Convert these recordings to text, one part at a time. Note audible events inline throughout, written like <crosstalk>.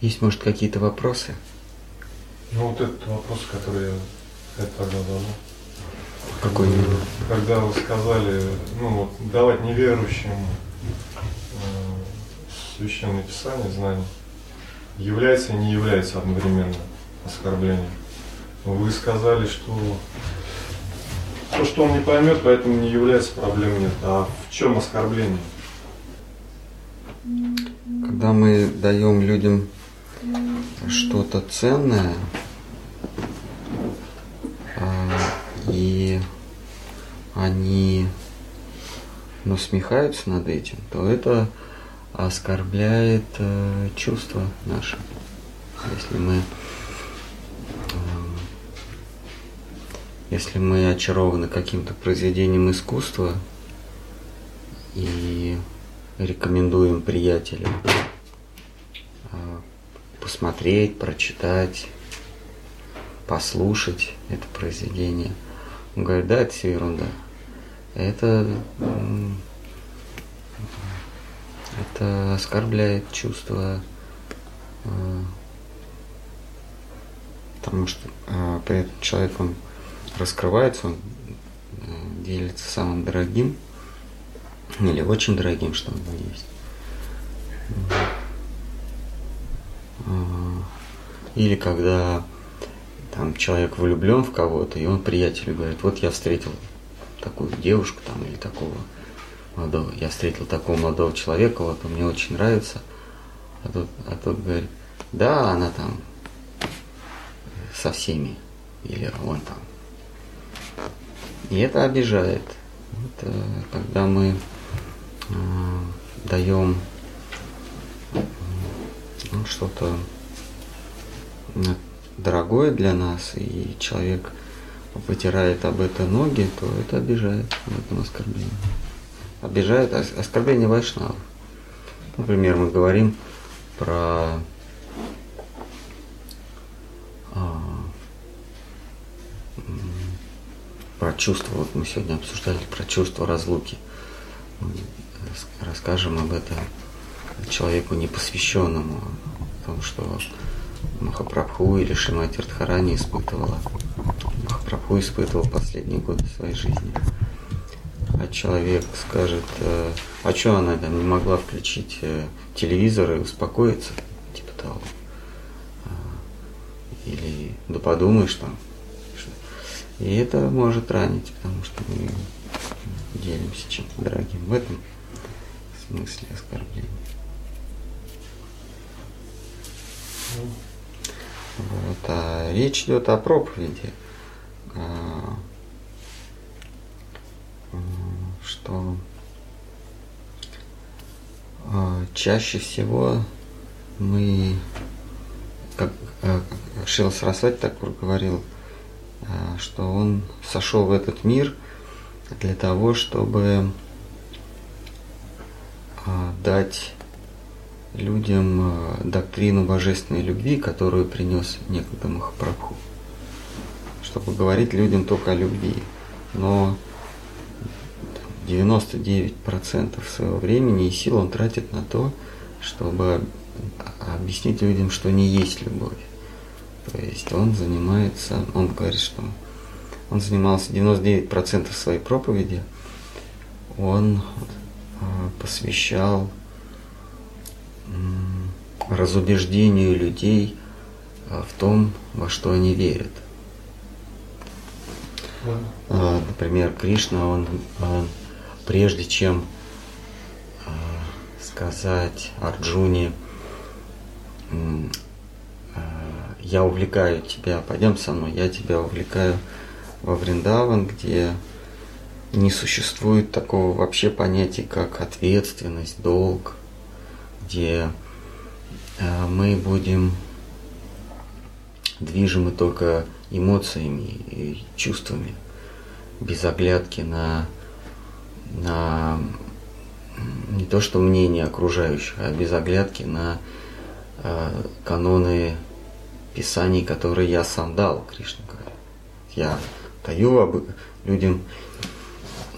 Есть, может, какие-то вопросы? Ну вот этот вопрос, который я это тогда задал. Какой именно? Когда вы сказали, ну вот давать неверующим э, священное писание, знание, является и не является одновременно оскорблением. Вы сказали, что то, что он не поймет, поэтому не является проблемой нет. А в чем оскорбление? Когда мы даем людям что-то ценное, а, и они насмехаются над этим, то это оскорбляет э, чувства наши. Если мы если мы очарованы каким-то произведением искусства и рекомендуем приятелям посмотреть, прочитать, послушать это произведение. Он говорит, да, это все ерунда. Это, это оскорбляет чувство, а, потому что а, при этом человек, он раскрывается, он э, делится самым дорогим или очень дорогим, что у него есть. А, или когда там человек влюблен в кого-то, и он приятелю говорит, вот я встретил такую девушку там или такого молодого, я встретил такого молодого человека, вот он мне очень нравится, а тот, а тот говорит, да, она там со всеми, или он там и это обижает. Это когда мы э, даем ну, что-то дорогое для нас, и человек вытирает об это ноги, то это обижает в этом оскорблении. Обижает оскорбление вайшнавов. Например, мы говорим про про чувство, вот мы сегодня обсуждали про чувство разлуки. Расскажем об этом человеку непосвященному, о том, что Махапрабху или Шимати Радхарани испытывала. Махапрабху испытывал последние годы своей жизни. А человек скажет, э, а что она там не могла включить э, телевизор и успокоиться, типа того. А, или да подумаешь там, и это может ранить, потому что мы делимся чем-то дорогим. В этом смысле оскорбления. Вот, а речь идет о проповеди, а, что а, чаще всего мы, как а, Шил Сарасвати так говорил, а, что он сошел в этот мир для того, чтобы дать людям а, доктрину божественной любви, которую принес некогда Махапрабху. Чтобы говорить людям только о любви. Но 99% своего времени и сил он тратит на то, чтобы объяснить людям, что не есть любовь. То есть он занимается, он говорит, что он занимался 99% своей проповеди, он а, посвящал разубеждению людей а, в том, во что они верят. А, например, Кришна, он, он прежде чем сказать Арджуне, я увлекаю тебя, пойдем со мной, я тебя увлекаю во Вриндаван, где не существует такого вообще понятия, как ответственность, долг, где э, мы будем движимы только эмоциями и чувствами, без оглядки на, на не то что мнение окружающих, а без оглядки на э, каноны писаний, которые я сам дал, Кришна говорит. Я даю об, людям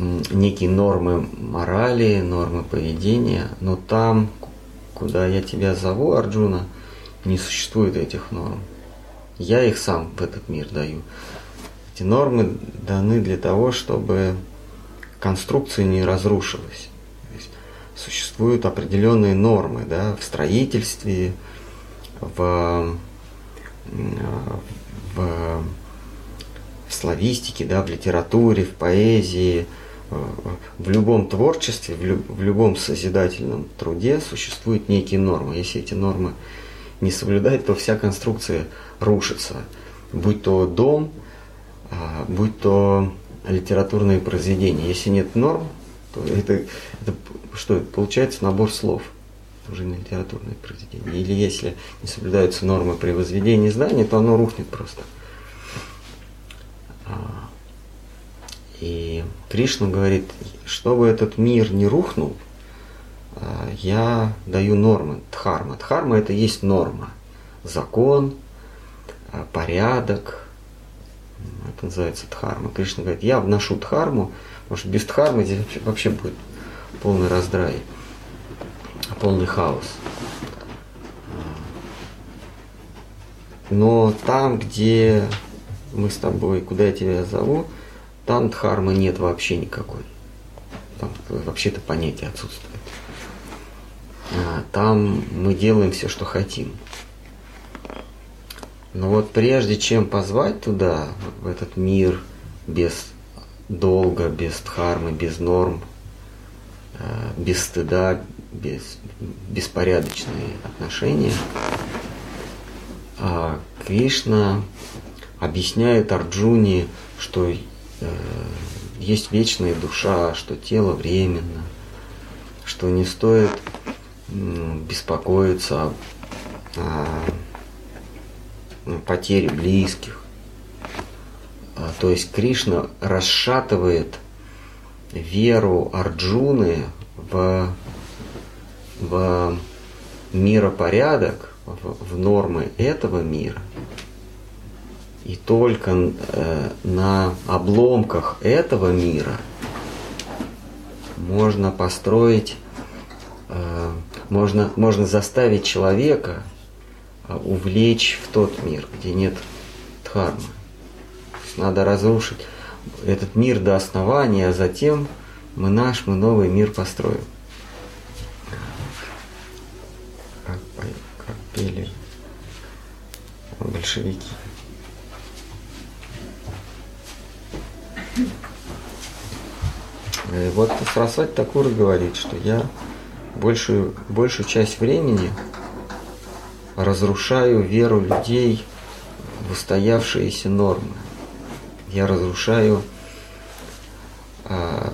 некие нормы морали, нормы поведения, но там, куда я тебя зову, Арджуна, не существует этих норм. Я их сам в этот мир даю. Эти нормы даны для того, чтобы конструкция не разрушилась. существуют определенные нормы да, в строительстве, в, в, в славистике, да, в литературе, в поэзии, в любом творчестве, в, люб, в любом созидательном труде существуют некие нормы. Если эти нормы не соблюдать, то вся конструкция рушится. Будь то дом, а, будь то литературные произведения. Если нет норм, то это, это что это получается набор слов уже не литературное произведение. Или если не соблюдаются нормы при возведении здания, то оно рухнет просто. И Кришна говорит, чтобы этот мир не рухнул, а, я даю нормы, дхарма. Дхарма это есть норма, закон, а, порядок. Это называется дхарма. Кришна говорит, я вношу дхарму, потому что без дхармы здесь вообще будет полный раздрай, полный хаос. Но там, где мы с тобой, куда я тебя зову, там нет вообще никакой. Там вообще-то понятие отсутствует. А, там мы делаем все, что хотим. Но вот прежде чем позвать туда, в этот мир без долга, без дхармы, без норм, а, без стыда, без беспорядочные отношения, а, Кришна объясняет Арджуне, что есть вечная душа, что тело временно, что не стоит беспокоиться о, о потере близких. А, то есть Кришна расшатывает веру Арджуны в, в миропорядок, в, в нормы этого мира – и только э, на обломках этого мира можно построить, э, можно, можно заставить человека э, увлечь в тот мир, где нет дхармы. Надо разрушить этот мир до основания, а затем мы наш, мы новый мир построим. Как, как пели большевики. Э, вот Сарасвати Такур говорит, что я большую, большую часть времени разрушаю веру людей в устоявшиеся нормы. Я разрушаю а,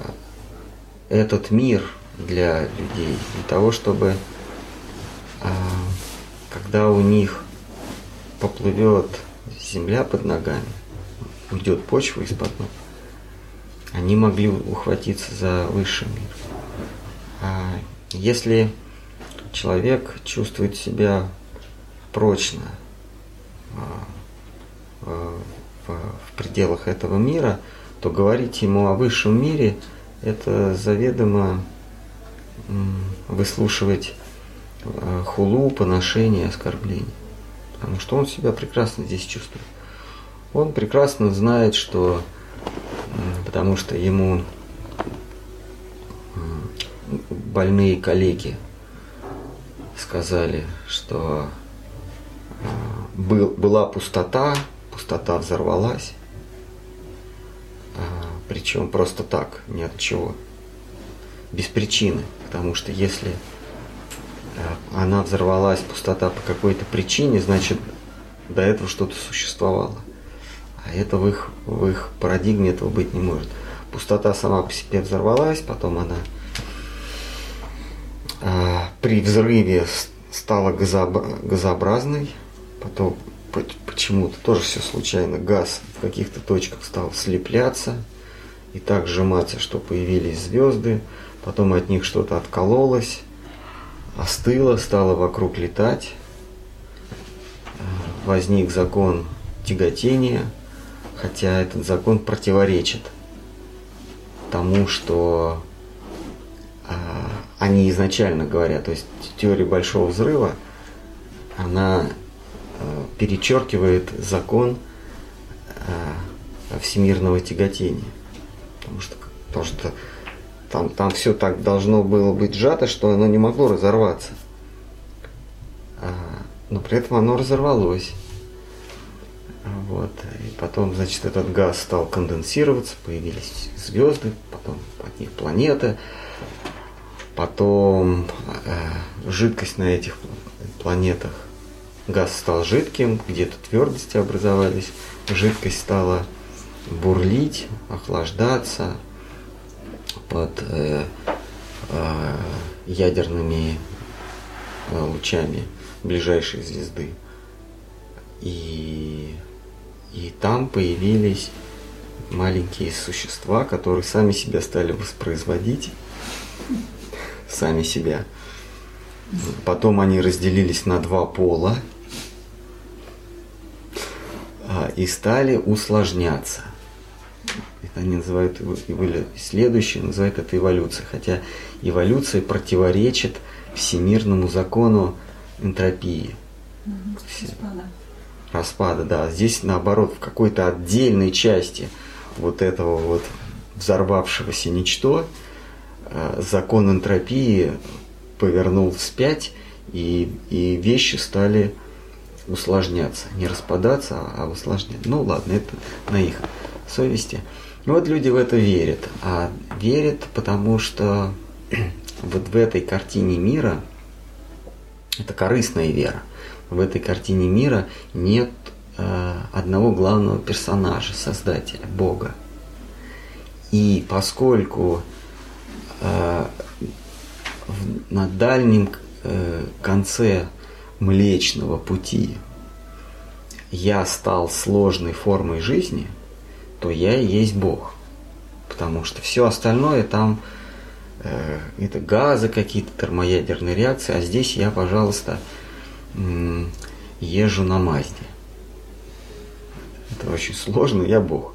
этот мир для людей, для того, чтобы а, когда у них поплывет земля под ногами, уйдет почва из-под ног, они могли ухватиться за высший мир. А если человек чувствует себя прочно а, в, в пределах этого мира, то говорить ему о высшем мире – это заведомо выслушивать а, хулу, поношение, оскорбление. Потому что он себя прекрасно здесь чувствует. Он прекрасно знает, что потому что ему больные коллеги сказали, что а, был, была пустота, пустота взорвалась, а, причем просто так, ни от чего, без причины, потому что если а, она взорвалась, пустота по какой-то причине, значит до этого что-то существовало. А это в их, в их парадигме этого быть не может. Пустота сама по себе взорвалась, потом она а, при взрыве стала газообразной, потом почему-то тоже все случайно, газ в каких-то точках стал слепляться и так сжиматься, что появились звезды, потом от них что-то откололось, остыло, стало вокруг летать, а, возник закон тяготения – хотя этот закон противоречит тому, что э, они изначально говорят. То есть теория большого взрыва, она перечеркивает закон всемирного тяготения. Потому что, потому что там, там все так должно было быть сжато, что оно не могло разорваться. А, но при этом оно разорвалось. Вот. И потом, значит, этот газ стал конденсироваться, появились звезды, потом от них планеты, потом э, жидкость на этих планетах, газ стал жидким, где-то твердости образовались, жидкость стала бурлить, охлаждаться под э, э, ядерными э, лучами ближайшей звезды. И, и там появились маленькие существа, которые сами себя стали воспроизводить, сами себя. Потом они разделились на два пола а, и стали усложняться. Это они называют следующее называют это эволюцией, хотя эволюция противоречит всемирному закону энтропии. Распада. Распада, да. Здесь наоборот в какой-то отдельной части вот этого вот взорвавшегося ничто э, закон энтропии повернул вспять и, и вещи стали усложняться. Не распадаться, а усложняться. Ну ладно, это на их совести. И вот люди в это верят. А верят, потому что <clears throat> вот в этой картине мира, это корыстная вера, в этой картине мира нет э, одного главного персонажа, создателя, Бога. И поскольку э, в, на дальнем э, конце Млечного пути я стал сложной формой жизни, то я и есть Бог. Потому что все остальное там э, это газы какие-то, термоядерные реакции, а здесь я, пожалуйста, езжу на Мазде. Это очень сложно, я Бог.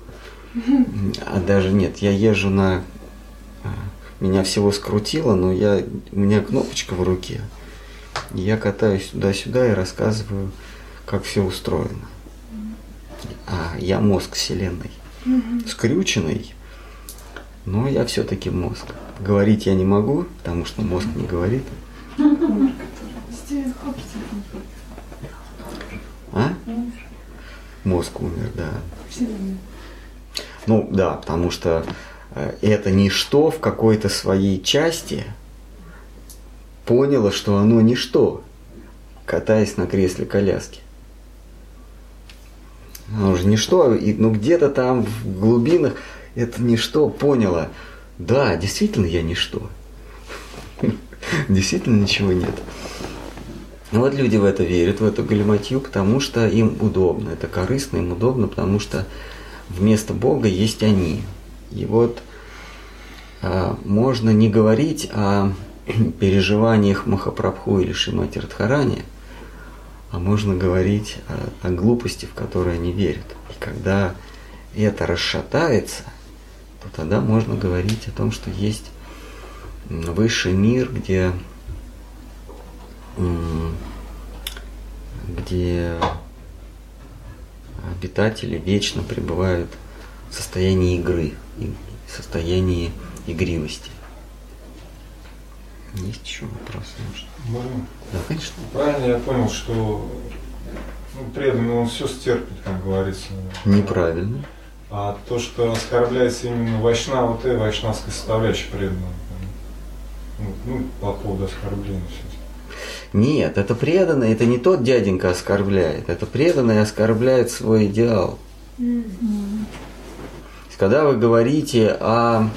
А даже нет, я езжу на... Э, меня всего скрутило, но я, у меня кнопочка в руке. Я катаюсь туда-сюда и рассказываю, как все устроено. А я мозг Вселенной. Скрюченный, но я все-таки мозг. Говорить я не могу, потому что мозг не говорит. <laughs> Мозг умер, да. Ну да, потому что э, это ничто в какой-то своей части поняло, что оно ничто, катаясь на кресле коляски. Оно же ничто, и, ну где-то там в глубинах это ничто поняло. Да, действительно я ничто. <laughs> Действительно ничего нет. Но вот люди в это верят, в эту галиматью, потому что им удобно. Это корыстно, им удобно, потому что вместо Бога есть они. И вот а, можно не говорить о <clears throat> переживаниях Махапрабху или Шимати Радхарани, а можно говорить о, о глупости, в которой они верят. И когда это расшатается, то тогда можно говорить о том, что есть высший мир, где, где обитатели вечно пребывают в состоянии игры, в состоянии игривости. Есть еще вопросы? Может? Можно? Да, конечно. Правильно я понял, что ну, преданный он все стерпит, как говорится. Неправильно. А то, что оскорбляется именно Вайшнава, вот и вайшнавская составляющая преданного. Ну, ну, по поводу оскорбления все. Нет, это преданный, это не тот дяденька оскорбляет, это преданный оскорбляет свой идеал. Mm-hmm. Когда вы говорите о...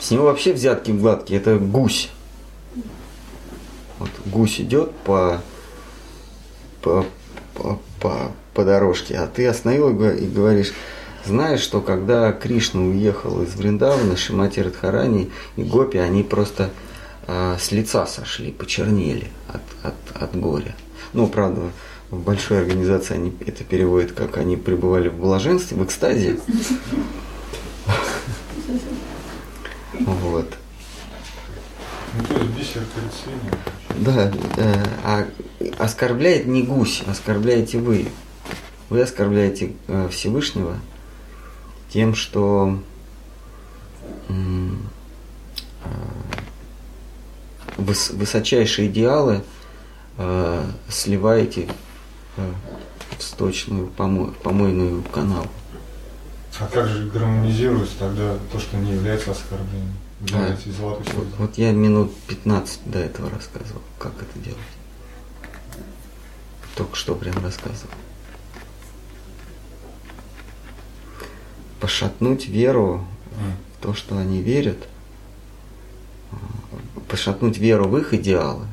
С него вообще взятки гладкие, это гусь. Вот гусь идет по, по, по, по, по дорожке, а ты остановил и говоришь, знаешь, что когда Кришна уехал из Вриндавана, Шимати Радхарани и Гопи, они просто э, с лица сошли, почернели от, от, от горя. Ну, правда, в большой организации они это переводят, как они пребывали в блаженстве, в экстазе. Вот. Да, э, а оскорбляет не гусь, оскорбляете вы. Вы оскорбляете э, Всевышнего тем, что э, выс- высочайшие идеалы э, сливаете э, в сточную помо- помойную канал. А как же гармонизируется тогда то, что не является оскорблением? Золотой Вот, вот я минут 15 до этого рассказывал, как это делать. Только что прям рассказывал. Пошатнуть веру М. в то, что они верят, а, пошатнуть веру в их идеалы,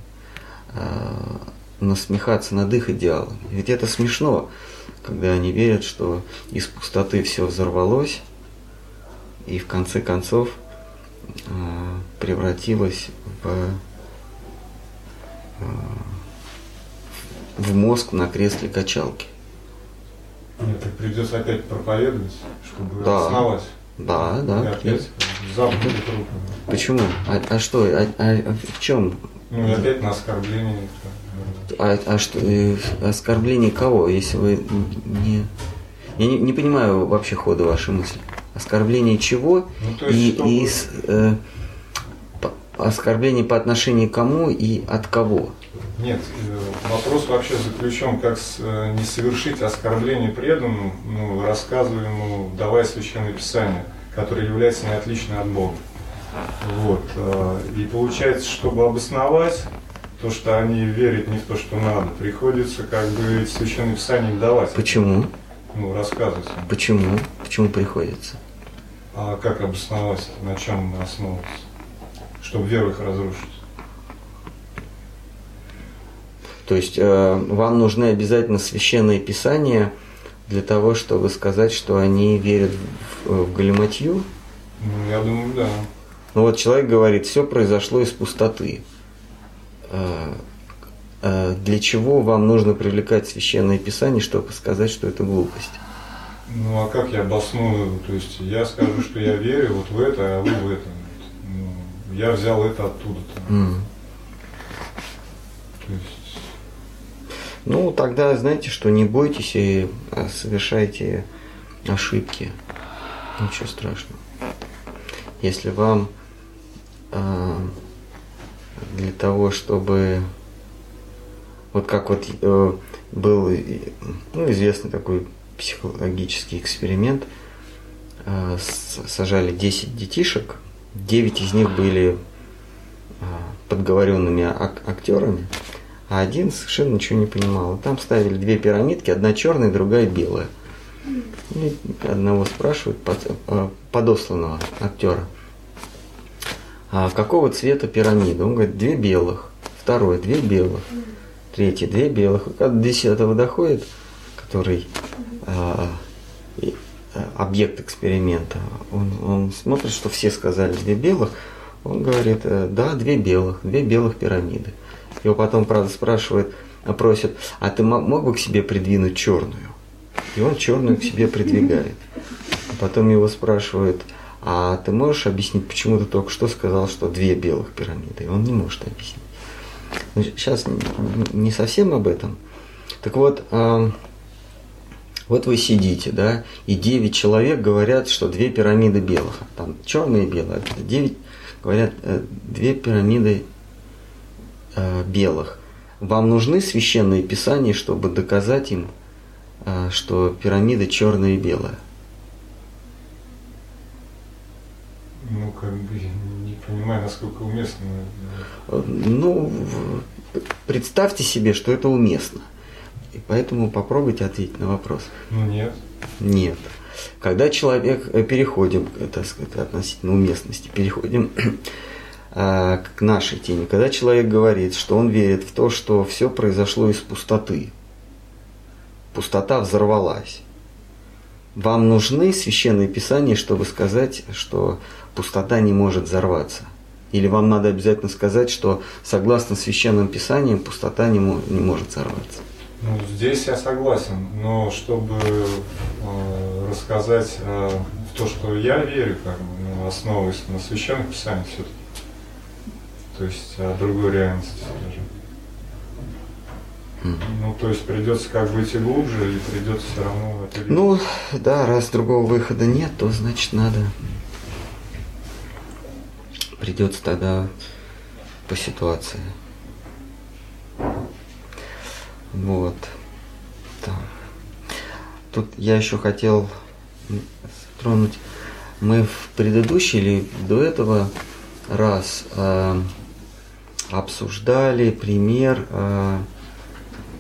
а, насмехаться над их идеалами. Ведь это смешно, когда они верят, что из пустоты все взорвалось, и в конце концов а, превратилось в, а, в мозг на кресле качалки. Нет, так придется опять проповедовать, чтобы Да. основать. Да, И да. опять будет руку. Почему? А, а что? А, а в чем? Ну и опять на оскорбление. А, а что? э, Оскорбление кого? Если вы не. Я не, не понимаю вообще хода вашей мысли. Оскорбление чего? Ну, то есть, и, чтобы- и с- э, по- оскорбление по отношению к кому и от кого? Нет, э, вопрос вообще заключен, как э, не совершить оскорбление преданному, ну, рассказывая ему, давая священное писание, которое является не отличное от Бога. Вот. э, И получается, чтобы обосновать то, что они верят не в то, что надо, приходится как бы писания им давать. Почему? Ну, рассказывать. Почему? Почему приходится? А как обосновать, на чем основываться, чтобы веру их разрушить? То есть э, вам нужны обязательно священные писания для того, чтобы сказать, что они верят в, в галиматью? Ну, я думаю, да. Ну вот человек говорит, все произошло из пустоты. Э, э, Для чего вам нужно привлекать священное писание, чтобы сказать, что это глупость? Ну а как я обосную? То есть я скажу, что я верю вот в это, а вы в это. Ну, я взял это оттуда-то. М. То есть, Ну, тогда знаете, что не бойтесь и э, совершайте ошибки. Ничего страшного. Если вам э, для того, чтобы вот как вот э, был э, ну, известный такой психологический эксперимент, э, сажали 10 детишек, 9 из них были э, подговоренными ак- актерами, а один совершенно ничего не понимал. Там ставили две пирамидки, одна черная, другая белая. И одного спрашивают, э, подосланного актера, а какого цвета пирамида? Он говорит, две белых. Второй, две белых. Третий, две белых. И когда до десятого доходит, который а, и, а, объект эксперимента, он, он смотрит, что все сказали две белых, он говорит, да, две белых, две белых пирамиды. Его потом, правда, спрашивают, просят, а ты мо- мог бы к себе придвинуть черную? И он черную к себе придвигает. Потом его спрашивают, а ты можешь объяснить, почему ты только что сказал, что две белых пирамиды? И он не может объяснить. Сейчас не совсем об этом. Так вот, а, вот вы сидите, да, и 9 человек говорят, что две пирамиды белых. Там черные и белые. 9 говорят, э, две пирамиды э, белых. Вам нужны священные писания, чтобы доказать им, э, что пирамида черная и белая? ну, как бы, не понимаю, насколько уместно. Э, Ну, представьте себе, что это уместно. И поэтому попробуйте ответить на вопрос. Ну, нет. Нет. Когда человек, э, переходим, это сказать, относительно уместности, переходим э, к нашей теме, когда человек говорит, что он верит в то, что все произошло из пустоты, пустота взорвалась, вам нужны священные писания, чтобы сказать, что пустота не может взорваться? Или вам надо обязательно сказать, что согласно священным писаниям пустота не, не может взорваться? Ну, здесь я согласен, но чтобы э, рассказать э, то, что я верю, как бы, ну, основываясь на священных писаниях все-таки, то есть о другой реальности, скажем. Ну, то есть придется как бы идти глубже и придется все равно это Ну, да, раз другого выхода нет, то значит надо. Придется тогда по ситуации. Вот. Так. Тут я еще хотел тронуть. Мы в предыдущий или до этого раз э, обсуждали пример э,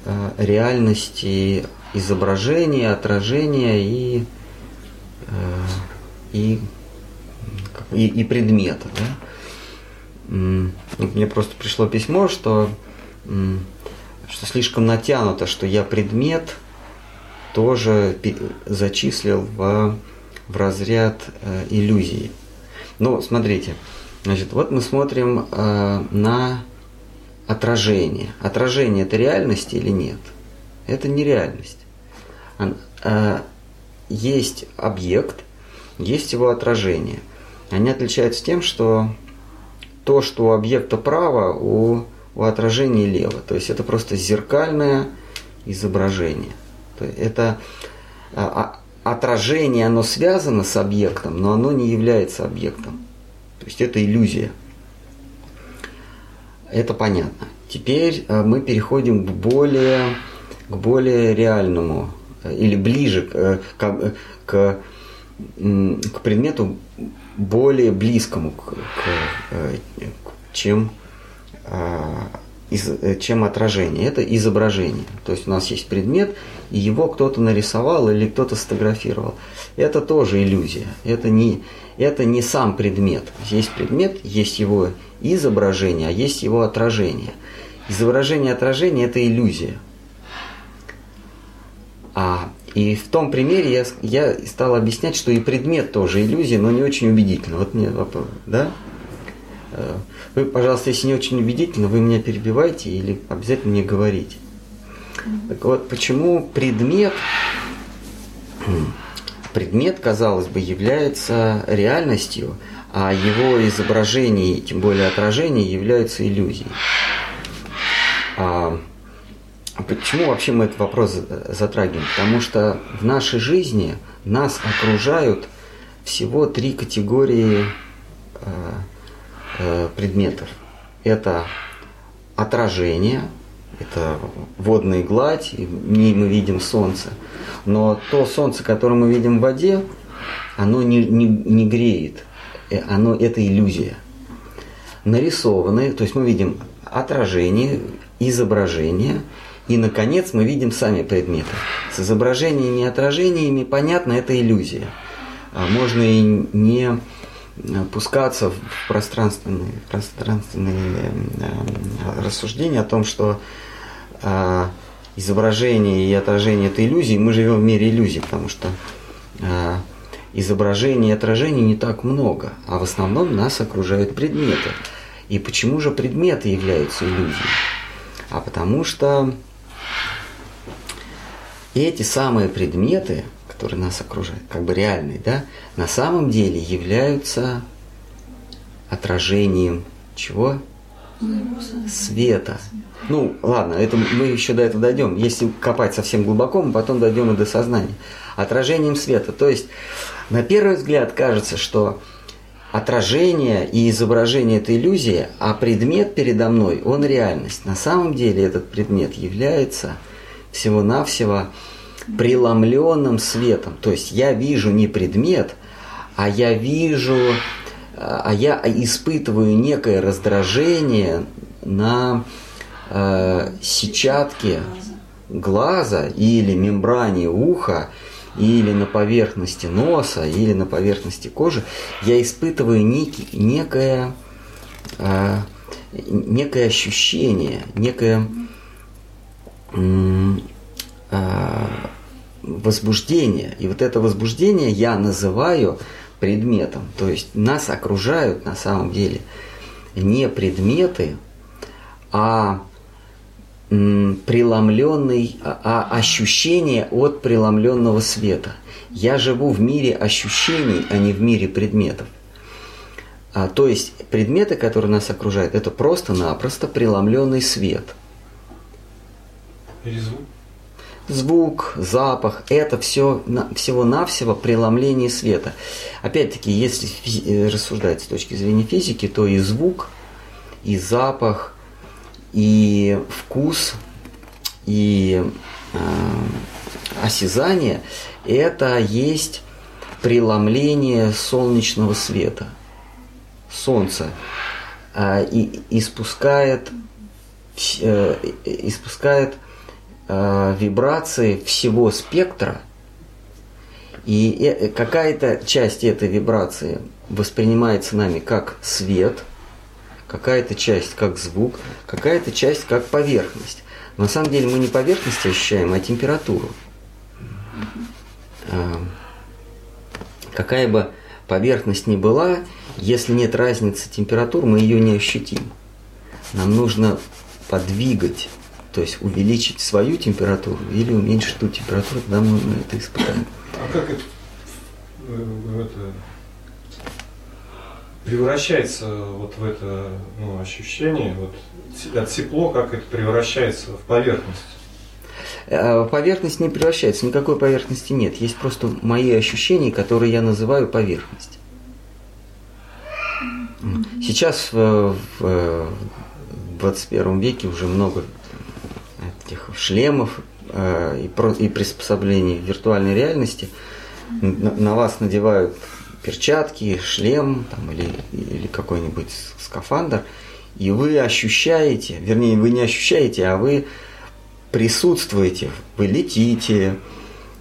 э, реальности изображения, отражения и, э, и, и, и предмета. Да? Мне просто пришло письмо, что, что слишком натянуто, что я предмет тоже зачислил в, в разряд иллюзии. Ну, смотрите, значит, вот мы смотрим э, на отражение. Отражение это реальность или нет? Это не реальность. Э, есть объект, есть его отражение. Они отличаются тем, что то, что у объекта право, у, у отражения лево. То есть это просто зеркальное изображение. Это а, а, отражение, оно связано с объектом, но оно не является объектом. То есть это иллюзия. Это понятно. Теперь э, мы переходим к более, к более реальному э, или ближе к, э, к, к, к предмету более близкому, к, к, чем из, э, чем отражение. Это изображение. То есть у нас есть предмет, и его кто-то нарисовал или кто-то сфотографировал. Это тоже иллюзия. Это не, это не сам предмет. Есть предмет, есть его изображение, а есть его отражение. Изображение отражение – это иллюзия. А, и в том примере я, я стал объяснять, что и предмет тоже иллюзия, но не очень убедительно. Вот мне вопрос, да? Э, вы, пожалуйста, если не очень убедительно, вы меня перебивайте или обязательно мне говорите. Так вот, почему предмет, предмет, казалось бы, является реальностью, а его изображение, тем более отражение, являются иллюзией? А, почему вообще мы этот вопрос затрагиваем? Потому что в нашей жизни нас окружают всего три категории э, Э, предметов. Это отражение, это водная гладь, и в ней мы видим солнце. Но то солнце, которое мы видим в воде, оно не, не, не греет, э, оно, это иллюзия. Нарисованные, то есть мы видим отражение, изображение, и, наконец, мы видим сами предметы. С изображениями и отражениями, понятно, это иллюзия. А можно и не пускаться в пространственные, пространственные э, рассуждения о том, что э, изображение и отражение это иллюзии, мы живем в мире иллюзий, потому что э, изображений и отражений не так много, а в основном нас окружают предметы. И почему же предметы являются иллюзией? А потому что эти самые предметы, которые нас окружают, как бы реальные, да, на самом деле являются отражением чего? Света. Ну, ладно, это мы еще до этого дойдем. Если копать совсем глубоко, мы потом дойдем и до сознания. Отражением света. То есть, на первый взгляд кажется, что отражение и изображение – это иллюзия, а предмет передо мной – он реальность. На самом деле этот предмет является всего-навсего преломленным светом. То есть я вижу не предмет, а я вижу, а я испытываю некое раздражение на э, сетчатке глаза или мембране уха, или на поверхности носа, или на поверхности кожи, я испытываю некий, некое, э, некое ощущение, некое э, возбуждение. И вот это возбуждение я называю предметом. То есть нас окружают на самом деле не предметы, а преломленный, а, а ощущение от преломленного света. Я живу в мире ощущений, а не в мире предметов. А, то есть предметы, которые нас окружают, это просто-напросто преломленный свет – Или звук? Звук, запах, это все всего-навсего преломление света. Опять-таки, если э, рассуждать с точки зрения физики, то и звук, и запах, и вкус, и э, осязание – это есть преломление солнечного света. Солнце э, и, испускает, э, испускает э, вибрации всего спектра, и э, какая-то часть этой вибрации воспринимается нами как свет, какая-то часть как звук, какая-то часть как поверхность. Но на самом деле мы не поверхность ощущаем, а температуру. Э, какая бы поверхность ни была, если нет разницы температур, мы ее не ощутим. Нам нужно подвигать то есть увеличить свою температуру или уменьшить ту температуру, когда мы это испытаем. А как это, э, это превращается вот в это ну, ощущение, вот от тепло, как это превращается в поверхность? Э, поверхность не превращается, никакой поверхности нет. Есть просто мои ощущения, которые я называю поверхность. Сейчас в, в 21 веке уже много этих шлемов э, и, про, и приспособлений виртуальной реальности. На, на вас надевают перчатки, шлем там, или, или какой-нибудь скафандр, и вы ощущаете, вернее, вы не ощущаете, а вы присутствуете, вы летите,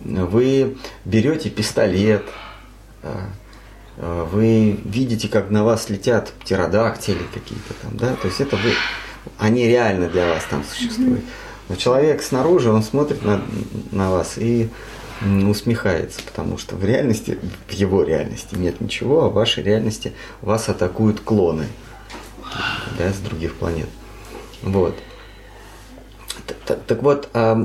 вы берете пистолет, э, э, вы видите, как на вас летят птеродактили какие-то там, да, то есть это вы, они реально для вас там существуют. Но человек снаружи, он смотрит на, на вас и усмехается, потому что в реальности, в его реальности нет ничего, а в вашей реальности вас атакуют клоны да, с других планет. Вот. Так, вот, а,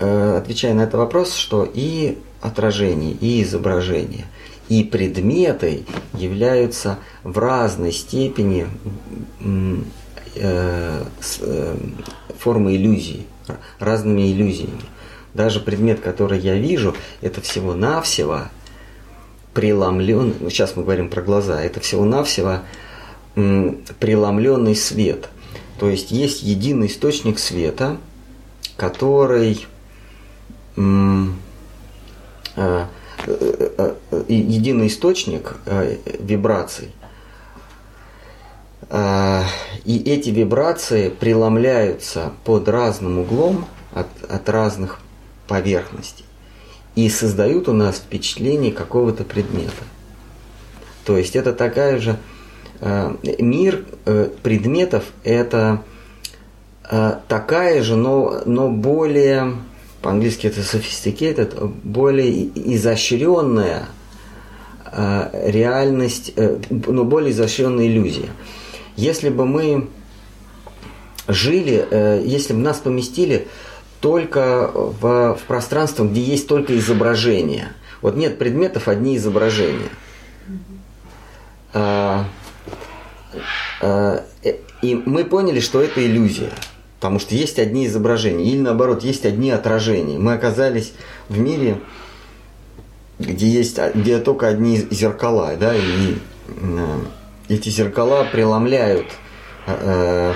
а, отвечая на этот вопрос, что и отражение, и изображение, и предметы являются в разной степени э, э, формы иллюзии разными иллюзиями. Даже предмет, который я вижу, это всего-навсего преломлен, сейчас мы говорим про глаза, это всего-навсего преломленный свет. То есть есть единый источник света, который э, э, э, единый источник вибраций. И эти вибрации преломляются под разным углом от, от разных поверхностей и создают у нас впечатление какого-то предмета. То есть это такая же э, мир э, предметов это э, такая же, но, но более по-английски это sophisticated, более изощренная реальность, э, но более изощренная иллюзия. Если бы мы жили, э, если бы нас поместили только в, в пространство, где есть только изображения. Вот нет предметов, одни изображения. А, а, и мы поняли, что это иллюзия, потому что есть одни изображения, или наоборот, есть одни отражения. Мы оказались в мире, где есть где только одни зеркала, да, и э, эти зеркала преломляют э,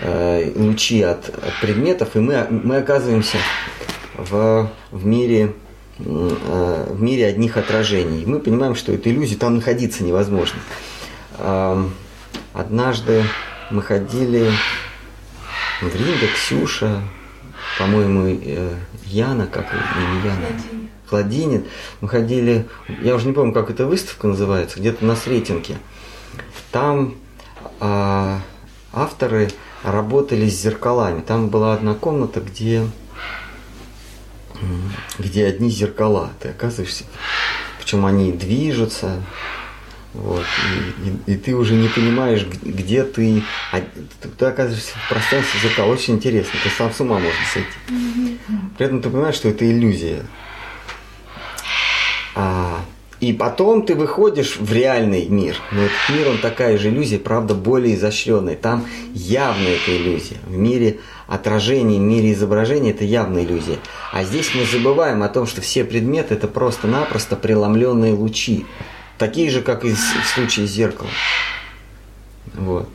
э, лучи от, от предметов, и мы, мы оказываемся в, в мире э, в мире одних отражений. И мы понимаем, что это иллюзия, там находиться невозможно. Э, однажды мы ходили в Ринда, Ксюша, по-моему, э, Яна, как не Яна, Владинин. Мы ходили, я уже не помню, как эта выставка называется, где-то на Сретенке. Там а, авторы работали с зеркалами. Там была одна комната, где, где одни зеркала. Ты оказываешься, причем они движутся, вот, и, и, и ты уже не понимаешь, где ты, а, ты, ты оказываешься в пространстве зеркал. Очень интересно, ты сам с ума можно сойти. При этом ты понимаешь, что это иллюзия. А, и потом ты выходишь в реальный мир. Но этот мир, он такая же иллюзия, правда, более изощренная. Там явная эта иллюзия. В мире отражений, в мире изображений это явная иллюзия. А здесь мы забываем о том, что все предметы это просто-напросто преломленные лучи. Такие же, как и в случае с зеркалом. Вот.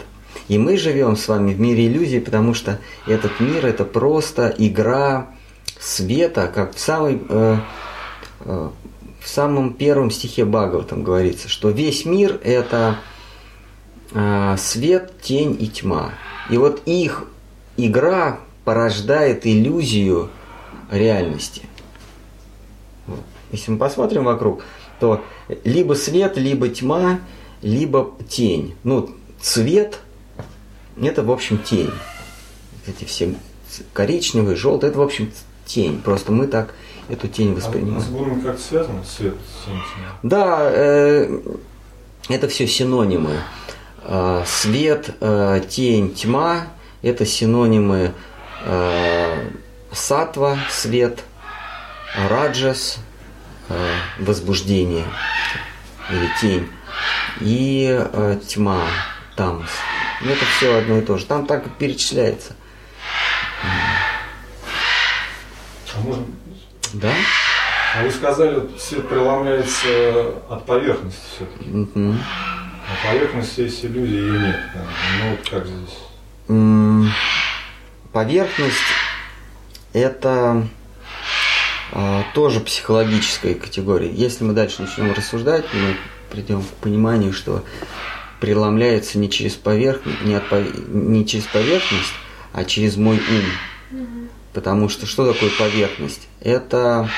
И мы живем с вами в мире иллюзий, потому что этот мир это просто игра света, как в самой э, э, в самом первом стихе там говорится, что весь мир – это э, свет, тень и тьма. И вот их игра порождает иллюзию реальности. Если мы посмотрим вокруг, то либо свет, либо тьма, либо тень. Ну, цвет – это, в общем, тень. Эти все коричневые, желтые – это, в общем, тень. Просто мы так эту тень воспринимаем. А с гурами как связано? Свет, тень, тень? Да, э, это все синонимы. Э, свет, э, тень, тьма – это синонимы э, сатва, свет, раджас, э, возбуждение или тень, и э, тьма, тамас. Ну, это все одно и то же. Там так перечисляется. А можно да? А вы сказали, свет преломляется от поверхности все-таки. Угу. А поверхности есть иллюзии или нет? Ну вот как здесь? Поверхность это а, тоже психологическая категория. Если мы дальше начнем рассуждать, мы придем к пониманию, что преломляется не через поверхность, не, от, не через поверхность, а через мой ум. Потому что что такое поверхность? Это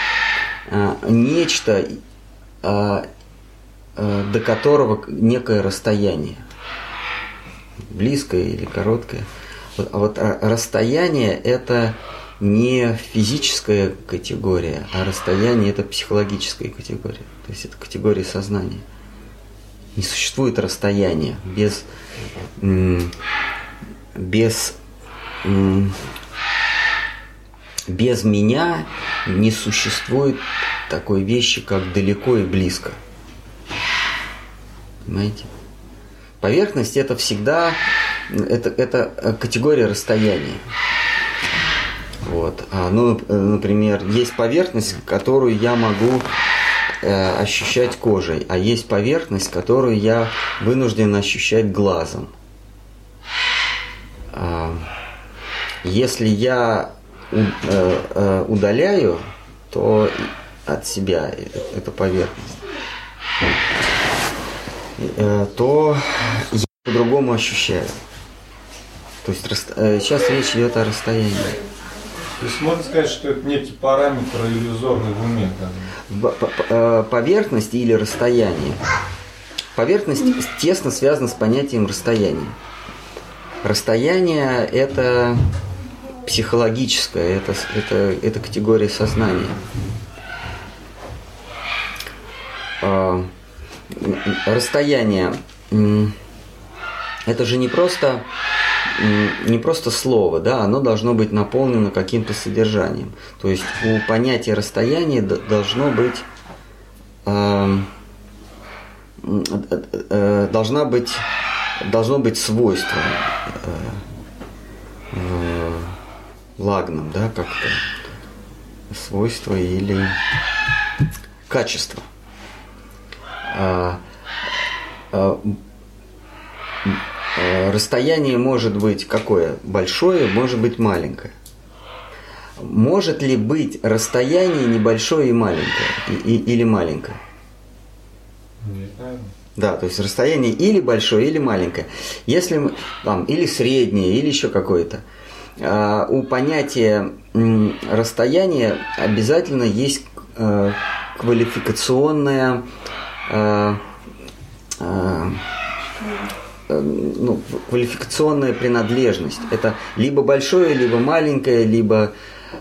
э, нечто, э, э, до которого некое расстояние. Близкое или короткое. Вот, а вот расстояние это не физическая категория, а расстояние это психологическая категория. То есть это категория сознания. Не существует расстояния без, без без меня не существует такой вещи, как далеко и близко. Понимаете? Поверхность это всегда это, это категория расстояния. Вот. А, ну, например, есть поверхность, которую я могу э, ощущать кожей, а есть поверхность, которую я вынужден ощущать глазом. А, если я Э, э, удаляю, то от себя эту поверхность, э, то я по-другому ощущаю. То есть сейчас речь идет о расстоянии. То есть можно сказать, что это некий параметр иллюзорный в уме? Поверхность или расстояние. Поверхность тесно связана с понятием расстояния. Расстояние – это психологическое, это, это, это категория сознания. А, расстояние это же не просто не просто слово, да, оно должно быть наполнено каким-то содержанием. То есть у понятия расстояния должно быть э, э, должна быть должно быть свойство. Э, лагном, да, как-то свойство или качество. А, а, а, расстояние может быть какое? Большое, может быть маленькое. Может ли быть расстояние небольшое и маленькое? И, и, или маленькое? Да, то есть расстояние или большое, или маленькое. Если мы, там, или среднее, или еще какое-то. А, у понятия расстояния обязательно есть э, квалификационная э, э, ну, квалификационная принадлежность. Это либо большое, либо маленькое, либо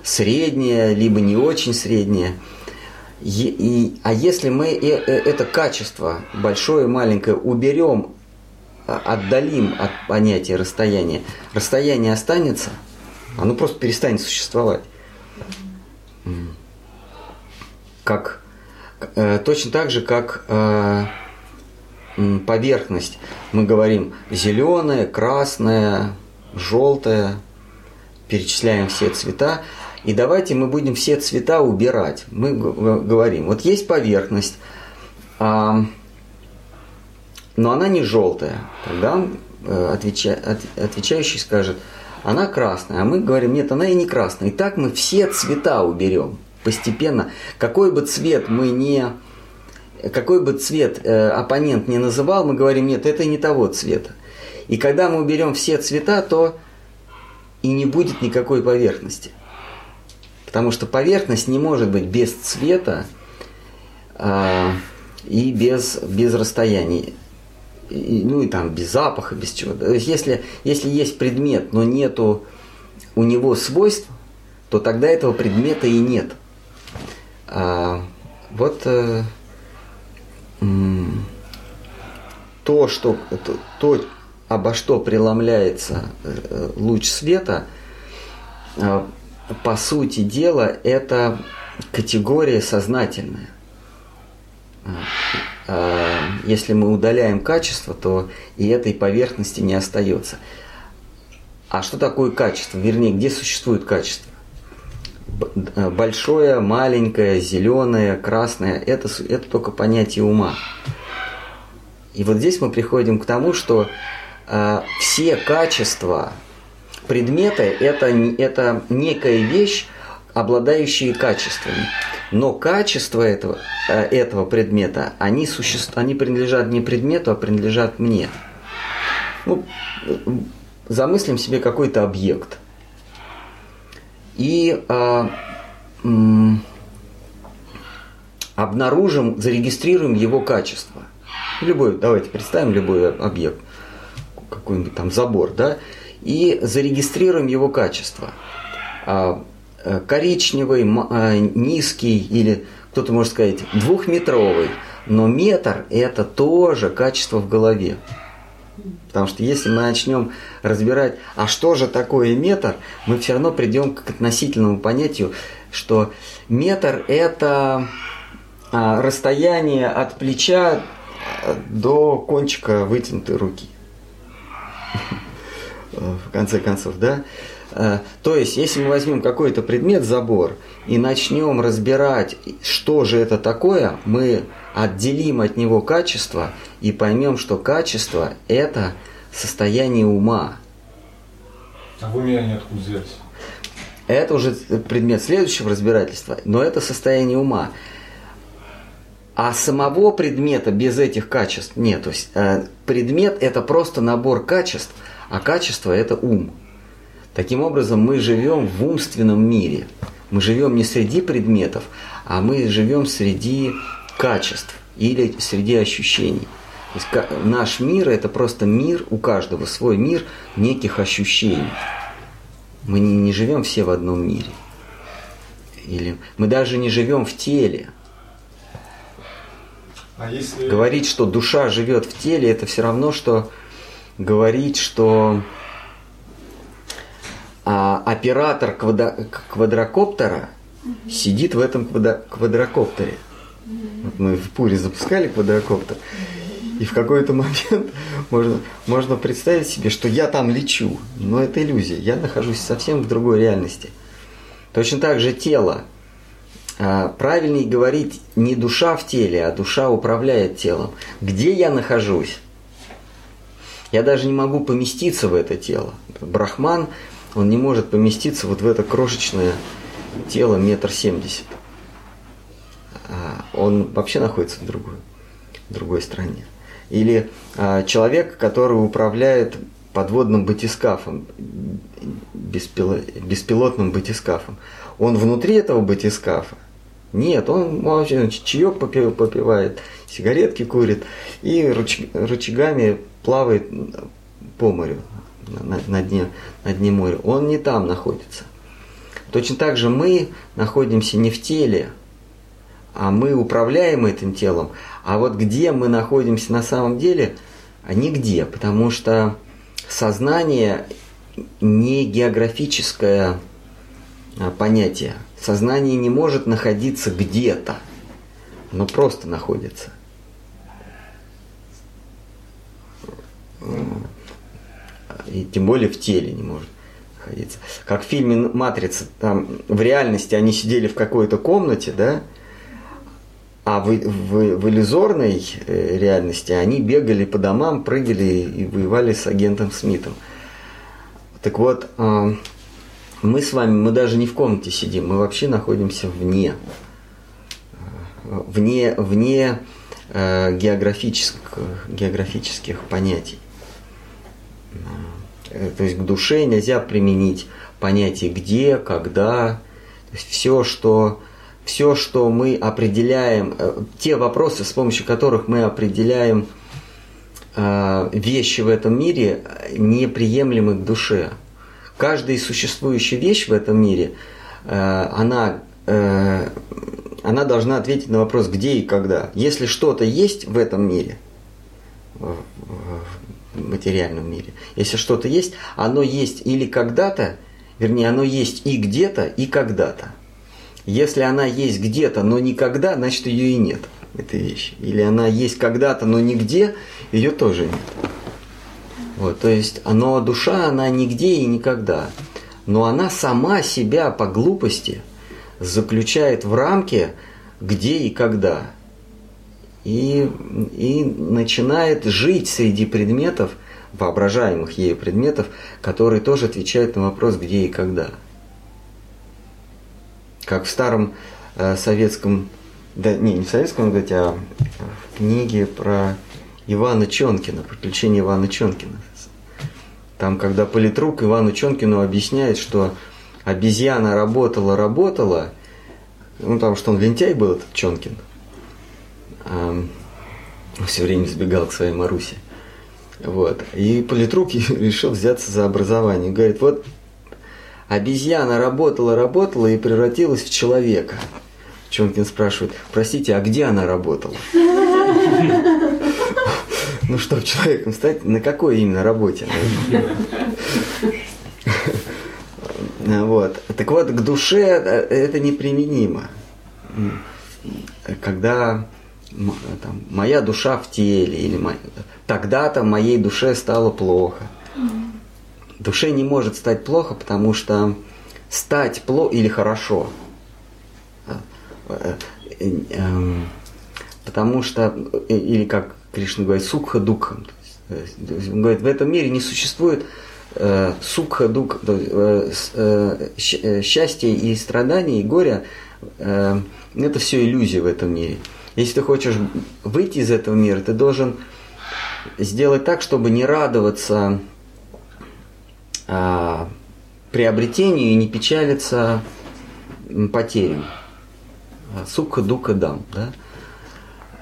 среднее, либо не очень среднее. И, и, а если мы это качество большое и маленькое уберем отдалим от понятия расстояния, расстояние останется, оно просто перестанет существовать. Как, Э, точно так же, как э, поверхность. Мы говорим зеленая, красная, желтая, перечисляем все цвета. И давайте мы будем все цвета убирать. Мы говорим, вот есть поверхность, а, но она не желтая. Тогда э, отвеча, от, отвечающий скажет, она красная. А мы говорим, нет, она и не красная. И так мы все цвета уберем постепенно. Какой бы цвет мы не какой бы цвет э, оппонент не называл, мы говорим, нет, это не того цвета. И когда мы уберем все цвета, то и не будет никакой поверхности. Потому что поверхность не может быть без цвета э, и без, без расстояний. И, ну и там без запаха, без чего. То есть если, если есть предмет, но нету у него свойств, то тогда этого предмета и нет. А, вот э, то, что, то, то, обо что преломляется э, луч света, э, по сути дела, это категория сознательная. Э, если мы удаляем качество, то и этой поверхности не остается. А что такое качество? Вернее, где существует качество? большое, маленькое, зеленое, красное, это, это только понятие ума. И вот здесь мы приходим к тому, что э, все качества предмета это, это некая вещь, обладающие качествами. Но качества этого, э, этого предмета, они, существ, они принадлежат не предмету, а принадлежат мне. Ну, замыслим себе какой-то объект – и э, м, обнаружим, зарегистрируем его качество. Любой, давайте представим любой объект, какой-нибудь там забор, да, и зарегистрируем его качество. А, коричневый, а, низкий или кто-то может сказать двухметровый, но метр это тоже качество в голове. Потому что если мы начнем разбирать, а что же такое метр, мы все равно придем к относительному понятию, что метр это а, расстояние от плеча а, до кончика вытянутой руки. <laughs> В конце концов, да? А, то есть, если мы возьмем какой-то предмет, забор, и начнем разбирать, что же это такое, мы отделим от него качество и поймем, что качество – это состояние ума. А в уме они откуда взялись? Это уже предмет следующего разбирательства, но это состояние ума. А самого предмета без этих качеств нет. То есть э, предмет это просто набор качеств, а качество это ум. Таким образом, мы живем в умственном мире. Мы живем не среди предметов, а мы живем среди качеств или среди ощущений. То есть наш мир это просто мир, у каждого свой мир неких ощущений. Мы не, не живем все в одном мире. Или мы даже не живем в теле. А если... Говорить, что душа живет в теле, это все равно, что говорить, что а, оператор квадро... квадрокоптера сидит в этом квадро... квадрокоптере. Вот мы в Пуре запускали квадрокоптер, и в какой-то момент <laughs> можно, можно представить себе, что я там лечу. Но это иллюзия. Я нахожусь совсем в другой реальности. Точно так же тело. А, правильнее говорить не душа в теле, а душа управляет телом. Где я нахожусь? Я даже не могу поместиться в это тело. Брахман, он не может поместиться вот в это крошечное тело метр семьдесят. А, он вообще находится в другой, в другой стране. Или а, человек, который управляет подводным батискафом, беспило, беспилотным батискафом, он внутри этого батискафа? Нет, он вообще чаек попивает, сигаретки курит и рычагами плавает по морю, на, на, дне, на дне моря. Он не там находится. Точно так же мы находимся не в теле, а мы управляем этим телом. А вот где мы находимся на самом деле, а нигде, потому что сознание не оно просто находится. И тем более в теле не может находиться. Как в фильме «Матрица», там в реальности они сидели в какой-то комнате, да, а в, в, в иллюзорной э, реальности они бегали по домам, прыгали и воевали с агентом Смитом. Так вот, э, мы с вами, мы даже не в комнате сидим, мы вообще находимся вне, э, вне, вне географических, географических понятий. То есть к душе нельзя применить понятие где, когда. Все, что все, что мы определяем, э, те вопросы, с помощью которых мы определяем э, вещи в этом мире, неприемлемы к душе. Каждая существующая вещь в этом мире, э, она, она должна ответить на вопрос, где и когда. Если что-то есть в этом мире, материальном мире, если что-то есть, оно есть или когда-то, вернее, оно есть и где-то, и когда-то. Если она есть где-то, но никогда, значит ее и нет, этой вещи. Или она есть когда-то, но нигде, ее тоже нет. Вот, то есть оно, душа, она нигде и никогда. Но она сама себя по глупости заключает в рамки где и когда. И, и начинает жить среди предметов, воображаемых ею предметов, которые тоже отвечают на вопрос где и когда как в старом э, советском, да не, не в советском, говорить, а в книге про Ивана Чонкина, приключения Ивана Чонкина. Там, когда политрук Ивану Чонкину объясняет, что обезьяна работала, работала, ну там, что он лентяй был, этот Чонкин, все время сбегал к своей Марусе. Вот. И политрук <laughs> решил взяться за образование. Говорит, вот Обезьяна работала, работала и превратилась в человека. Чонкин спрашивает, простите, а где она работала? <laughs> Ну, чтобы человеком стать, на какой именно работе? <laughs> Вот. Так вот, к душе это неприменимо. Когда там, моя душа в теле, или тогда-то моей душе стало плохо. Душе не может стать плохо, потому что стать плохо или хорошо. А, э, э, эм, потому что, э, или как Кришна говорит, сукха дукхам. Он говорит, в этом мире не существует сукха дух, счастье и страдания, и горе, это все иллюзия в этом мире. Если ты хочешь выйти из этого мира, ты должен сделать так, чтобы не радоваться а, приобретению и не печалиться потерям. А, Сука, дука, дам. Да?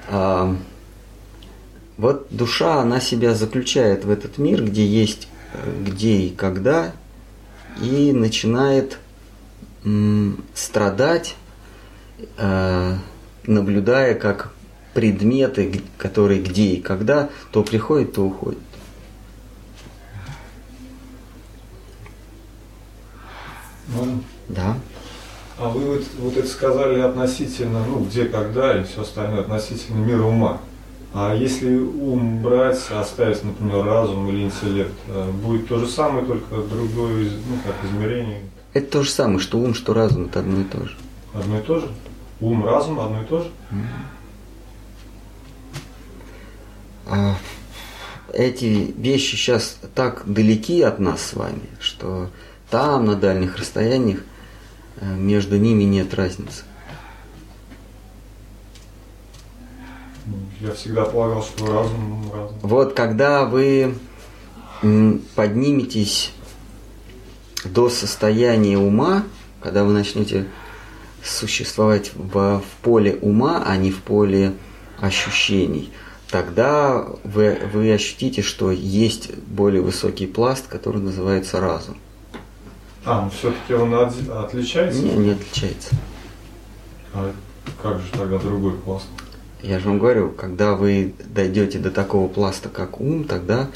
А, вот душа, она себя заключает в этот мир, где есть где и когда, и начинает м, страдать, э, наблюдая, как предметы, которые где и когда, то приходят, то уходят. Можно? Да. А вы вот, вот это сказали относительно, ну, где, когда и все остальное, относительно мира ума. А если ум брать, оставить, например, разум или интеллект, э, будет то же самое, только другое, ну, как измерение? Это то же самое, что ум, что разум, это одно и то же. Одно и то же? Ум, разум, одно и то же? А, эти вещи сейчас так далеки от нас с вами, что там, на дальних расстояниях, э, между ними нет разницы. Я всегда полагал, что разум разум. Вот когда вы подниметесь до состояния ума, когда вы начнете существовать в, в поле ума, а не в поле ощущений, тогда вы, вы ощутите, что есть более высокий пласт, который называется разум. А, ну все-таки он от, отличается? Не, не отличается. А как же тогда другой пласт? Я же вам говорю, когда вы дойдете до такого пласта, как ум, тогда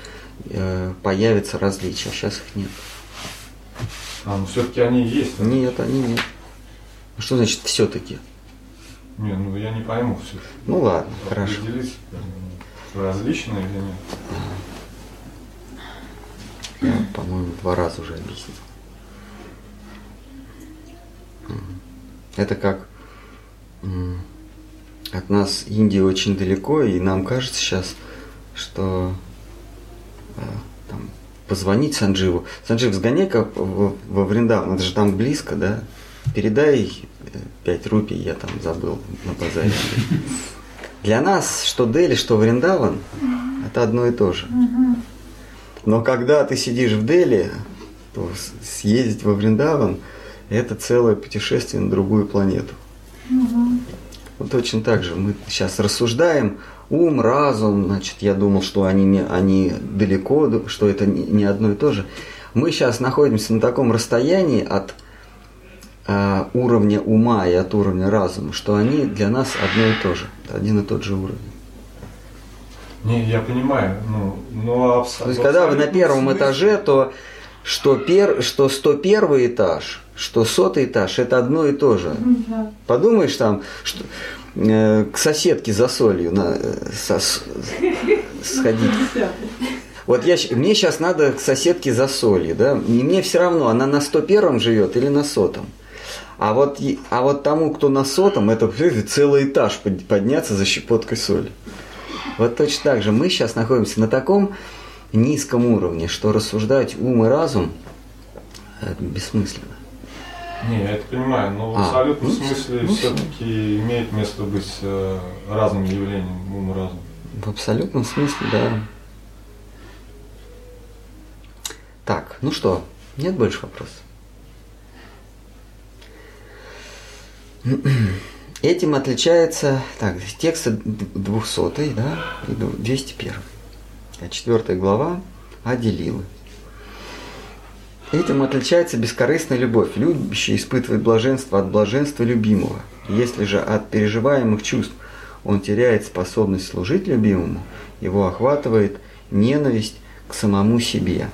э, появятся различия. Сейчас их нет. А, ну все-таки они есть? Нет, они нет. Что значит все-таки? Не, ну я не пойму все. Ну ладно, хорошо. Э, различные или нет. Я, по-моему, два раза уже объяснил. Это как от нас Индия очень далеко, и нам кажется сейчас, что э, там, позвонить Сандживу. Санджив, сгоняй-ка во Вриндаван, это же там близко, да? Передай э, 5 рупий, я там забыл на базаре. Для нас, что Дели, что Вриндаван, это одно и то же. Но когда ты сидишь в Дели, то съездить во Вриндаван – это целое путешествие на другую планету. Вот точно так же мы сейчас рассуждаем, ум, разум, значит, я думал, что они, не- они далеко, что это не одно и то же. Мы сейчас находимся на таком расстоянии от уровня ума и от уровня разума, что они для нас одно и то же, это один и тот же уровень. Не, я понимаю, ну, но абс- То есть, когда вы на абсолютно первом смысл- этаже, то что, пер, что 101 этаж, что сотый этаж, это одно и то же. Да. Подумаешь там, что э, к соседке за солью на, э, со- сходить. Вот я, мне сейчас надо к соседке за солью, да, и мне все равно, она на 101 живет или на сотом. А вот, а вот тому, кто на сотом, это целый этаж под- подняться за щепоткой соли. Вот точно так же мы сейчас находимся на таком низком уровне, что рассуждать ум и разум э, бессмысленно. Не, я это понимаю, но в А, абсолютном ну, смысле ну, все-таки имеет место быть э, разным явлением ум и разум. В абсолютном смысле, да. Так, ну что, нет больше вопросов? <clears throat> Этим отличается, так, текст 200, да, и 201. А четвертая глава отделила. Этим отличается бескорыстная любовь. Любящий испытывает блаженство от блаженства любимого. Если же от переживаемых чувств он теряет способность служить любимому, его охватывает ненависть к самому себе.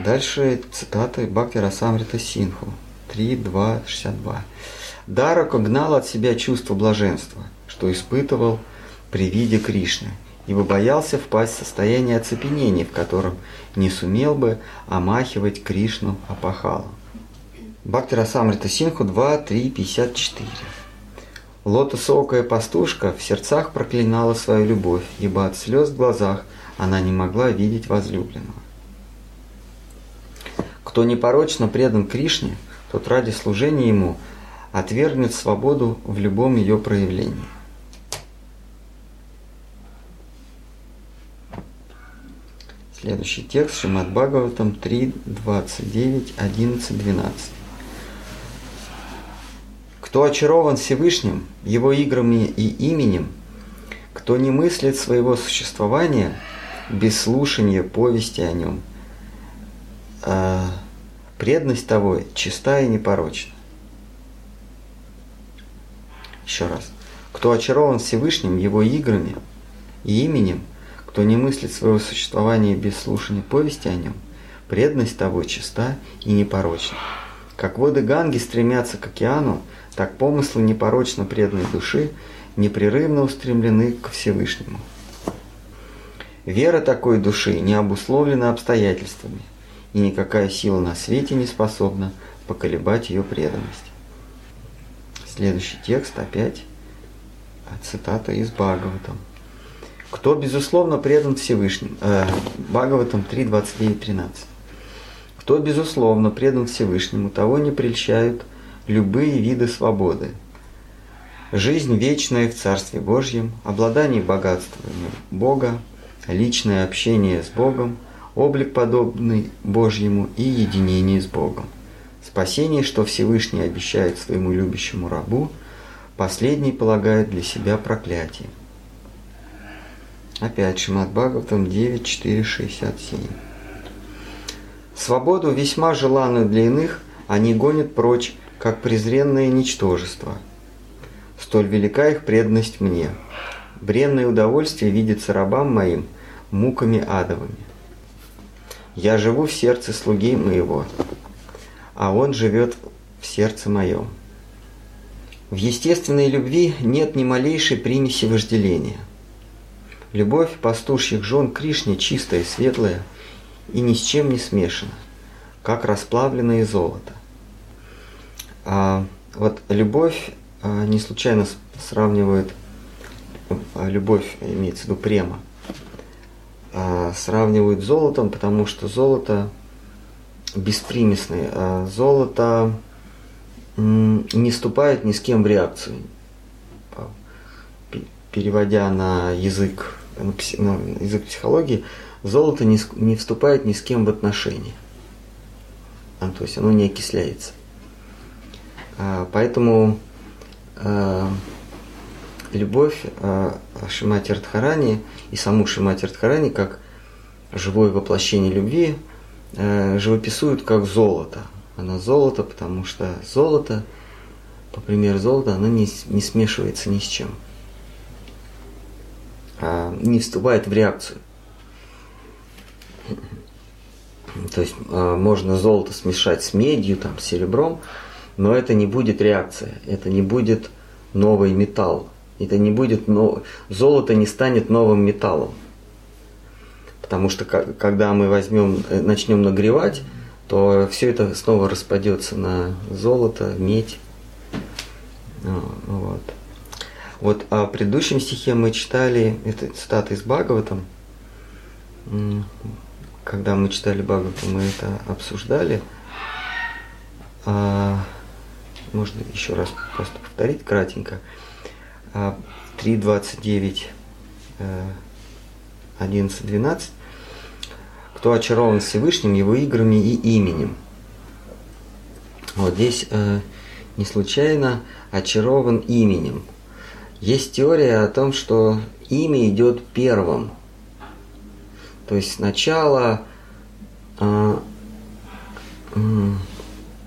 Дальше цитаты Бхакти Расамрита Синху 3.2.62. Дарака гнал от себя чувство блаженства, что испытывал при виде Кришны, ибо боялся впасть в состояние оцепенения, в котором не сумел бы омахивать Кришну опахалом. Бхакти Расамрита Синху 2.3.54. Лотосокая пастушка в сердцах проклинала свою любовь, ибо от слез в глазах она не могла видеть возлюбленного. Кто непорочно предан Кришне, тот ради служения ему отвергнет свободу в любом ее проявлении. Следующий текст Шимат Бхагаватам 3, 29, 11, 12. Кто очарован Всевышним, его играми и именем, кто не мыслит своего существования без слушания повести о нем, а, преданность того чиста и непорочна. Еще раз. Кто очарован Всевышним, его играми и именем, кто не мыслит своего существования без слушания повести о нем, преданность того чиста и непорочна. Как воды Ганги стремятся к океану, так помыслы непорочно преданной души непрерывно устремлены к Всевышнему. Вера такой души не обусловлена обстоятельствами, и никакая сила на свете не способна поколебать ее преданность. Следующий текст опять цитата из Бхагаватам. Кто, безусловно, предан Всевышним. Э, Бхагаватам 3, 29, 13. Кто, безусловно, предан Всевышнему, того не прельщают любые виды свободы. Жизнь вечная в Царстве Божьем, обладание богатствами Бога, личное общение с Богом, облик подобный Божьему и единение с Богом. Спасение, что Всевышний обещает своему любящему рабу, последний полагает для себя проклятие. Опять Шимат Бхагаватам 9, 4, 67. Свободу, весьма желанную для иных, они гонят прочь, как презренное ничтожество. Столь велика их преданность мне. Бренное удовольствие видится рабам моим муками адовыми. Я живу в сердце слуги моего, а он живет в сердце моем. В естественной любви нет ни малейшей примеси вожделения. Любовь пастушьих жен Кришне чистая, светлая и ни с чем не смешана, как расплавленное золото. А, вот любовь а, не случайно сравнивают, а, любовь имеется в виду према, сравнивают с золотом, потому что золото беспримесное, а золото не вступает ни с кем в реакцию. Переводя на язык, на язык психологии, золото не, не вступает ни с кем в отношения. А, то есть оно не окисляется. А, поэтому а, любовь а, Шимати Радхарани и саму Шимати Радхарани как живое воплощение любви а, живописуют как золото – она золото, потому что золото, по примеру золота, оно не, не смешивается ни с чем. А не вступает в реакцию. То есть а, можно золото смешать с медью, там, с серебром, но это не будет реакция, это не будет новый металл. Это не будет, но золото не станет новым металлом. Потому что когда мы возьмем, э, начнем нагревать, то все это снова распадется на золото, медь. А, вот. Вот в предыдущем стихе мы читали, это цитата из Бхагаватам, когда мы читали Бхагаватам, мы это обсуждали. А, можно еще раз просто повторить кратенько. 3.29, 11, 12 кто очарован Всевышним, его играми и именем. Вот здесь э, не случайно очарован именем. Есть теория о том, что имя идет первым. То есть сначала э,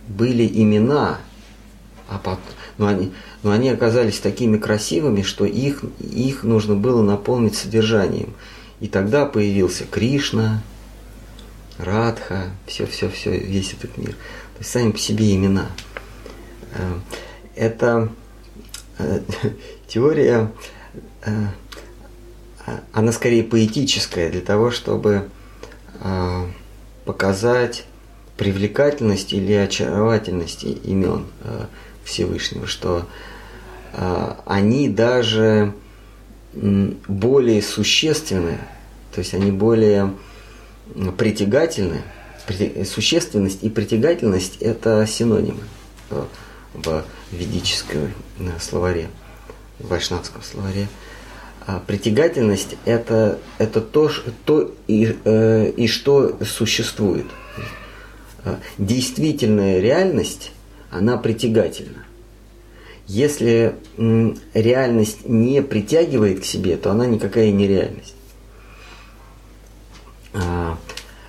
были имена, а потом, но они, но они оказались такими красивыми, что их, их нужно было наполнить содержанием. И тогда появился Кришна, Радха, все-все-все, весь этот мир. То есть сами по себе имена. Э, это э, <laughs> теория, э, она скорее поэтическая для того, чтобы показать привлекательность или очаровательность имен Всевышнего, что они даже более существенны, то есть они более притягательны, существенность и притягательность – это синонимы в ведическом э, словаре, в вайшнавском словаре. А притягательность – это, это то, то и, э, и что существует. А действительная реальность, она притягательна. Если реальность не притягивает к себе, то она никакая не реальность. А,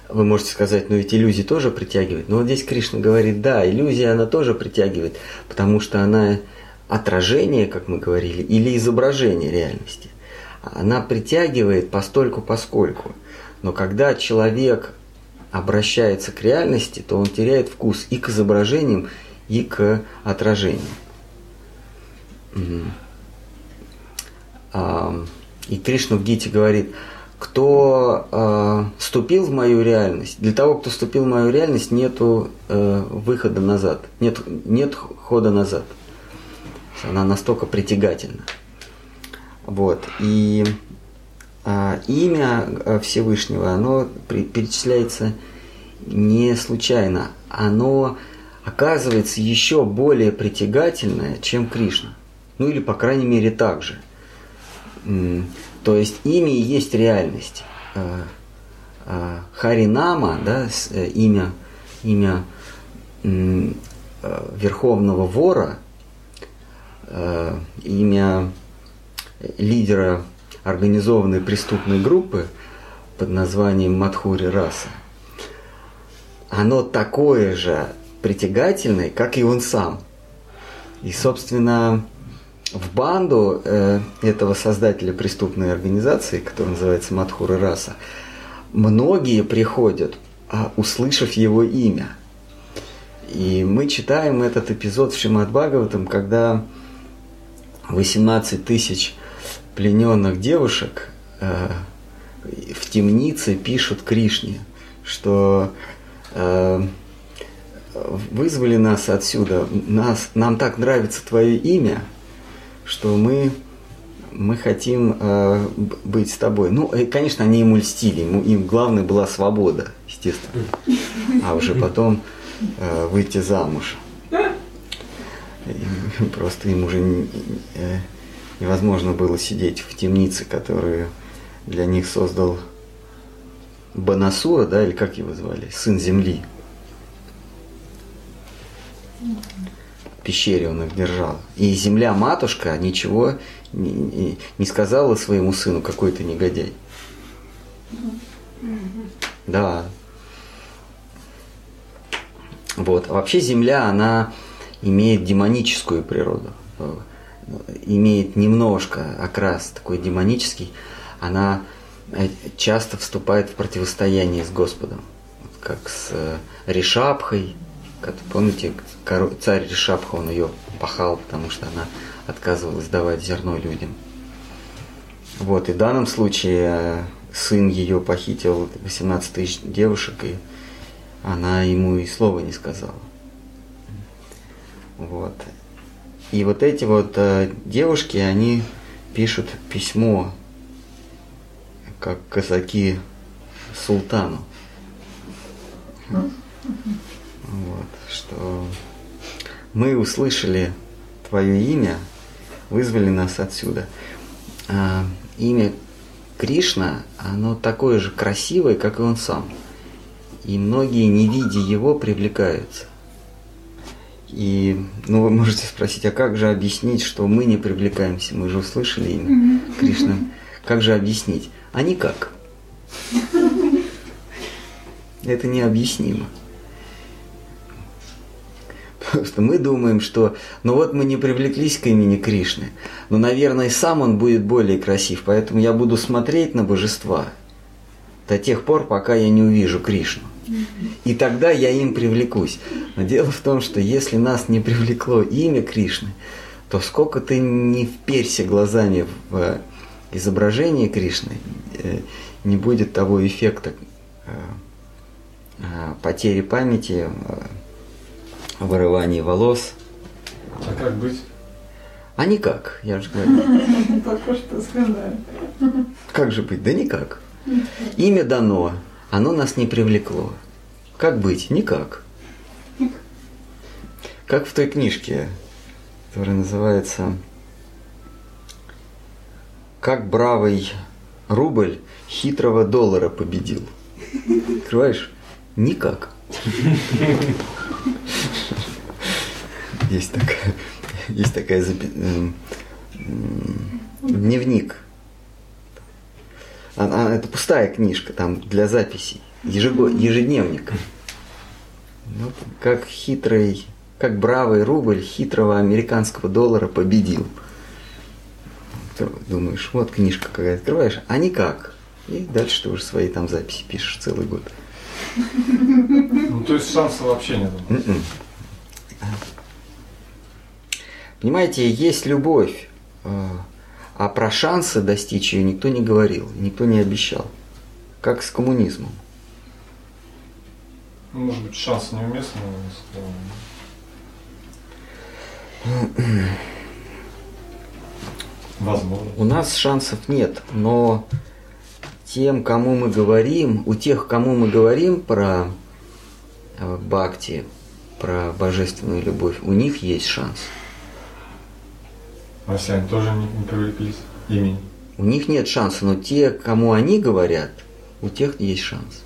вы можете сказать, ну ведь иллюзии тоже притягивает. Но вот здесь Кришна говорит, да, иллюзия она тоже притягивает, потому что она отражение, как мы говорили, или изображение реальности. Она притягивает постольку поскольку. Но когда человек обращается к реальности, то он теряет вкус и к изображениям, и к отражениям. И Кришна в Гите говорит, кто э, вступил в мою реальность, для того, кто вступил в мою реальность, нету э, выхода назад, нет, нет хода назад. Она настолько притягательна. Вот. И э, имя э, Всевышнего, оно перечисляется не случайно. Оно оказывается еще более притягательное, чем Кришна. Ну или, по крайней мере, так же. То есть имя и есть реальность. Э, э, Харинама, да, э, имя, имя верховного вора, имя лидера организованной преступной группы под названием Мадхури Раса, оно такое же притягательное, как и он сам. И, собственно, в банду э, этого создателя преступной организации, которая называется Мадхура Раса, многие приходят, а, услышав его имя. И мы читаем этот эпизод в Шимат Бхагаватам, когда 18 тысяч плененных девушек э, в темнице пишут Кришне, что э, вызвали нас отсюда, нас, нам так нравится твое имя, что мы, мы хотим э, быть с тобой. Ну, и, конечно, они ему льстили, ему, им главное была свобода, естественно, а уже потом э, выйти замуж. И просто им уже не, э, невозможно было сидеть в темнице, которую для них создал Банасура, да, или как его звали, сын земли. В пещере он их держал. И земля-матушка ничего не, сказала своему сыну, какой ты негодяй. Да. Вот. А вообще земля, она имеет демоническую природу. Имеет немножко окрас такой демонический. Она э, часто вступает в противостояние с Господом. Как с э, Решапхой, как, помните, царь Решапха, он ее пахал, потому что она отказывалась давать зерно людям. Вот, и в данном случае э, сын ее похитил 18 тысяч девушек, и она ему и слова не сказала. Вот. И вот эти вот э, девушки, они пишут письмо, как казаки султану. Что мы услышали твое имя, вызвали нас отсюда. А, имя Кришна, оно такое же красивое, как и он сам. И многие, не видя его, привлекаются. И, ну, вы можете спросить, а как же объяснить, что мы не привлекаемся? Мы же услышали имя Кришна. Как же объяснить? А никак. <laughs> Это необъяснимо. <laughs> Что мы думаем, что ну вот мы не привлеклись к имени Кришны, но, наверное, сам он будет более красив, поэтому я буду смотреть на божества до тех пор, пока я не увижу Кришну. И тогда я им привлекусь. Но дело в том, что если нас не привлекло имя Кришны, то сколько ты не вперся глазами в э, изображение Кришны, э, не будет того эффекта э, потери памяти, вырывания волос. А как быть? А никак, я же говорю. <laughs> Только что сказали. Как же быть? Да никак. Имя дано, оно нас не привлекло. Как быть? Никак. Как в той книжке, которая называется «Как бравый рубль хитрого доллара победил». Открываешь? Никак. <laughs> Есть такая, <laughs> есть такая запи... дневник она, это пустая книжка, там для записей, ежего, ежедневник. Ну, как хитрый, как бравый рубль хитрого американского доллара победил. Думаешь, вот книжка какая открываешь, а никак. И дальше ты уже свои там записи пишешь целый год. Ну, то есть шанса вообще нет. Понимаете, есть любовь. Э, а про шансы достичь ее никто не говорил, никто не обещал. Как с коммунизмом. Ну, может быть, шанс неуместный. <clears throat> Возможно. У нас шансов нет, но тем, кому мы говорим, у тех, кому мы говорим про э, бхакти, про божественную любовь, у них есть шанс. А они тоже не, не привлеклись имени? У них нет шанса, но те, кому они говорят, у тех есть шанс.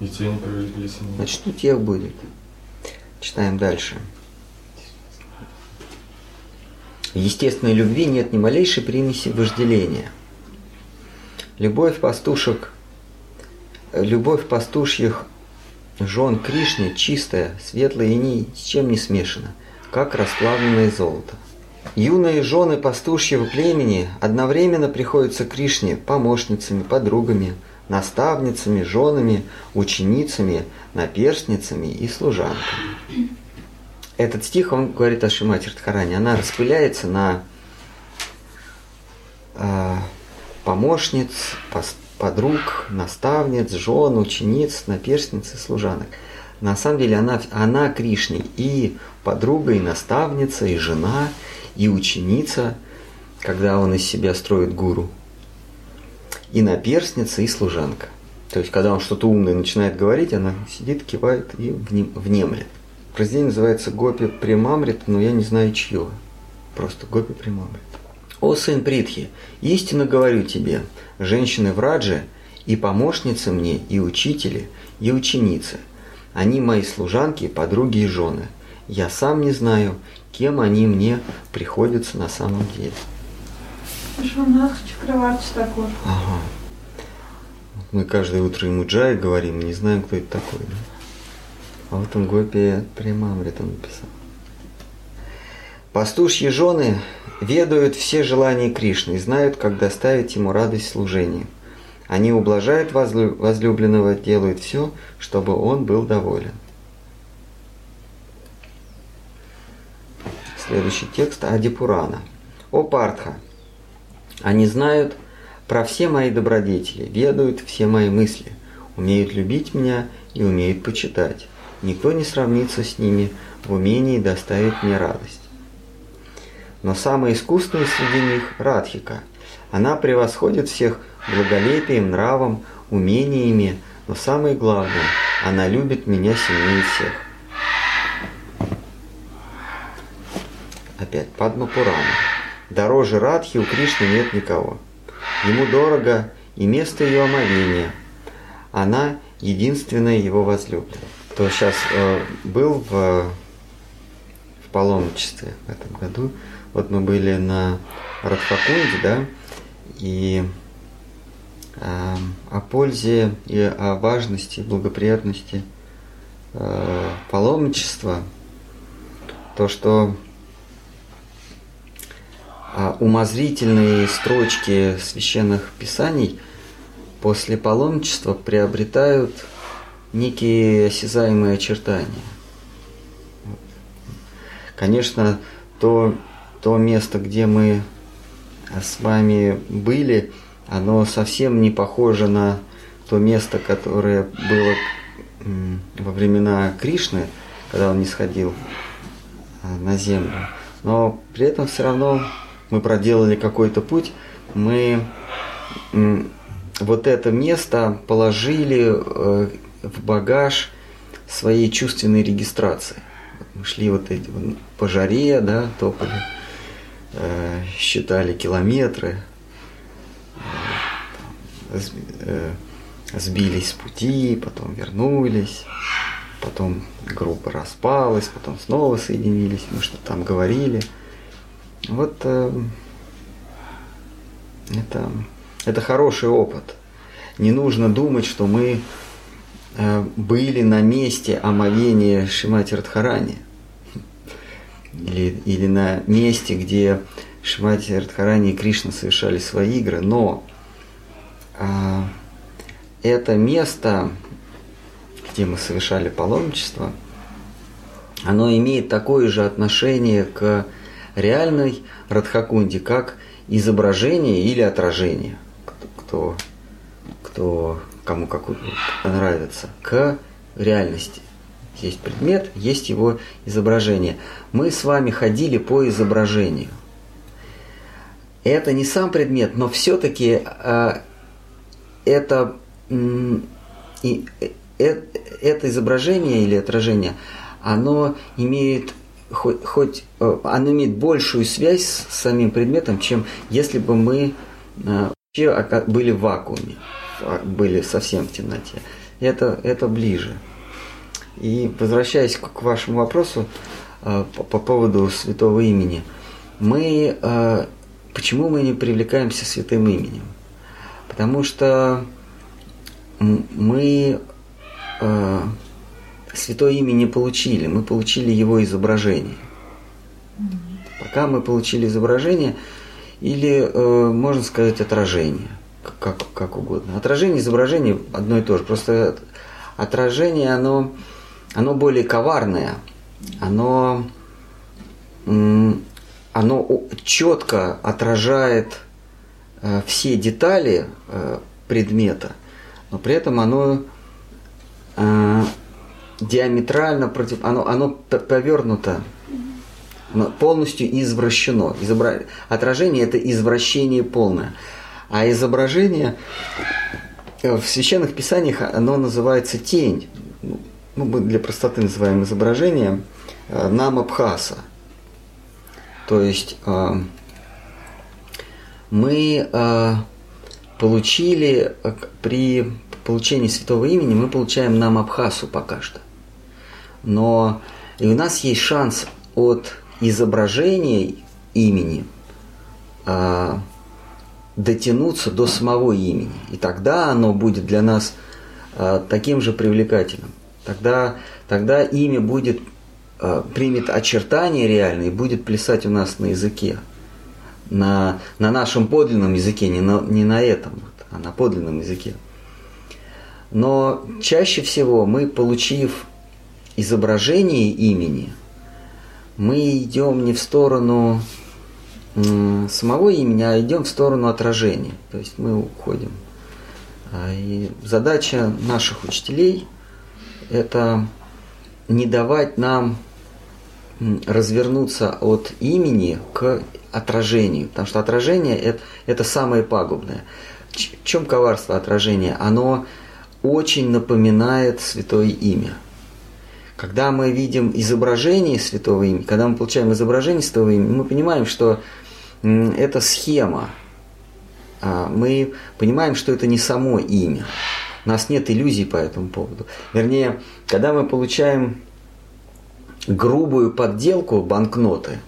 И те не привлеклись имени. Значит, у тех будет. Читаем дальше. В естественной любви нет ни малейшей примеси вожделения. Любовь пастушек, любовь пастушьих жен Кришне чистая, светлая и ни с чем не смешана, как расплавленное золото. Юные жены пастушьего племени одновременно приходятся Кришне помощницами, подругами, наставницами, женами, ученицами, наперстницами и служанками. Этот стих, он говорит о Шимати Радхарани, она распыляется на помощниц, подруг, наставниц, жен, учениц, наперстниц и служанок. На самом деле она, она Кришне и подруга, и наставница, и жена, и ученица, когда он из себя строит гуру. И наперстница, и служанка. То есть, когда он что-то умное начинает говорить, она сидит, кивает и внемлет. Произведение называется Гопи Примамрит, но я не знаю чье. Просто Гопи Примамрит. О сын Притхи, истинно говорю тебе, женщины в Радже и помощницы мне, и учители, и ученицы. Они мои служанки, подруги и жены. Я сам не знаю, кем они мне приходятся на самом деле. Шунах Чакраварти такой. Ага. Мы каждое утро ему джай говорим, не знаем, кто это такой. Да? А вот он Гопи Примамрита написал. Пастушьи жены ведают все желания Кришны и знают, как доставить ему радость служения. Они ублажают возлюбленного, делают все, чтобы он был доволен. Следующий текст Адипурана. О Партха! Они знают про все мои добродетели, ведают все мои мысли, умеют любить меня и умеют почитать. Никто не сравнится с ними в умении доставить мне радость. Но самая искусная среди них – Радхика. Она превосходит всех благолепием, нравом, умениями, но самое главное – она любит меня сильнее всех. Опять Падма Пурана. Дороже Радхи у Кришны нет никого. Ему дорого и место ее омовения. Она единственная его возлюбленная. То сейчас э, был в, в паломничестве в этом году – вот мы были на Радхакунде, да, и э, о пользе и о важности, благоприятности э, паломничества, то, что умозрительные строчки священных писаний после паломничества приобретают некие осязаемые очертания. Конечно, то то место, где мы с вами были, оно совсем не похоже на то место, которое было во времена Кришны, когда он не сходил а, на землю. Но при этом все равно мы проделали какой-то путь, мы вот это место положили э, в багаж своей чувственной регистрации. Мы шли вот эти по жаре, да, топали Э, считали километры, э, сбились с пути, потом вернулись, потом группа распалась, потом снова соединились, мы что там говорили. Вот это, это хороший опыт. Не нужно думать, что мы были на месте омовения Шимати Радхарани или, или на месте, где Шимати Радхарани и Кришна совершали свои игры, но а, это место, где мы совершали паломничество, оно имеет такое же отношение к реальной Радхакунде, как изображение или отражение, кто, кто кому как нравится, к реальности. Есть предмет, есть его изображение. Мы с вами ходили по изображению. Это не сам предмет, но все-таки э, это, э, это изображение или отражение, оно имеет хоть, хоть э, оно имеет большую связь с самим предметом, чем если бы мы э, вообще были в вакууме, были совсем в темноте. Это, это ближе. И возвращаясь к вашему вопросу э, по, по поводу святого имени, мы почему мы не привлекаемся святым именем? Потому что мы святое имя не получили, мы получили его изображение. Пока мы получили изображение, или можно сказать отражение, как, как угодно. Отражение, изображение одно и то же. Просто отражение, оно оно более коварное, оно, оно четко отражает э, все детали э, предмета, но при этом оно э, диаметрально против, оно, оно повернуто, оно полностью извращено. Изобра... Отражение это извращение полное. А изображение в священных писаниях оно называется тень. Ну, мы для простоты называем изображение намабхаса. То есть мы получили при получении святого имени мы получаем нам Абхасу пока что. Но и у нас есть шанс от изображения имени а, дотянуться до самого имени. И тогда оно будет для нас а, таким же привлекательным. Тогда, тогда имя будет, а, примет очертания реальные и будет плясать у нас на языке. На, на нашем подлинном языке, не на, не на этом, а на подлинном языке. Но чаще всего мы, получив изображение имени, мы идем не в сторону самого имени, а идем в сторону отражения. То есть мы уходим. А, и задача наших учителей – это не давать нам развернуться от имени к отражению, потому что отражение это, это самое пагубное. В чем коварство отражения? Оно очень напоминает святое имя. Когда мы видим изображение святого имени, когда мы получаем изображение святого имени, мы понимаем, что это схема. А, мы понимаем, что это не само имя. У нас нет иллюзий по этому поводу. Вернее, когда мы получаем грубую подделку банкноты,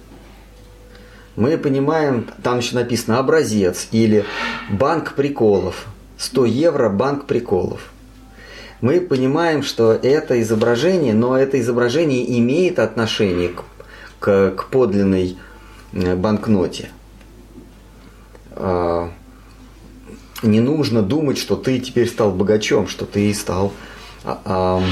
мы понимаем, там еще написано образец или банк приколов. 100 евро банк приколов мы понимаем, что это изображение, но это изображение имеет отношение к, к, к подлинной э, банкноте. А, не нужно думать, что ты теперь стал богачом, что ты стал а, а,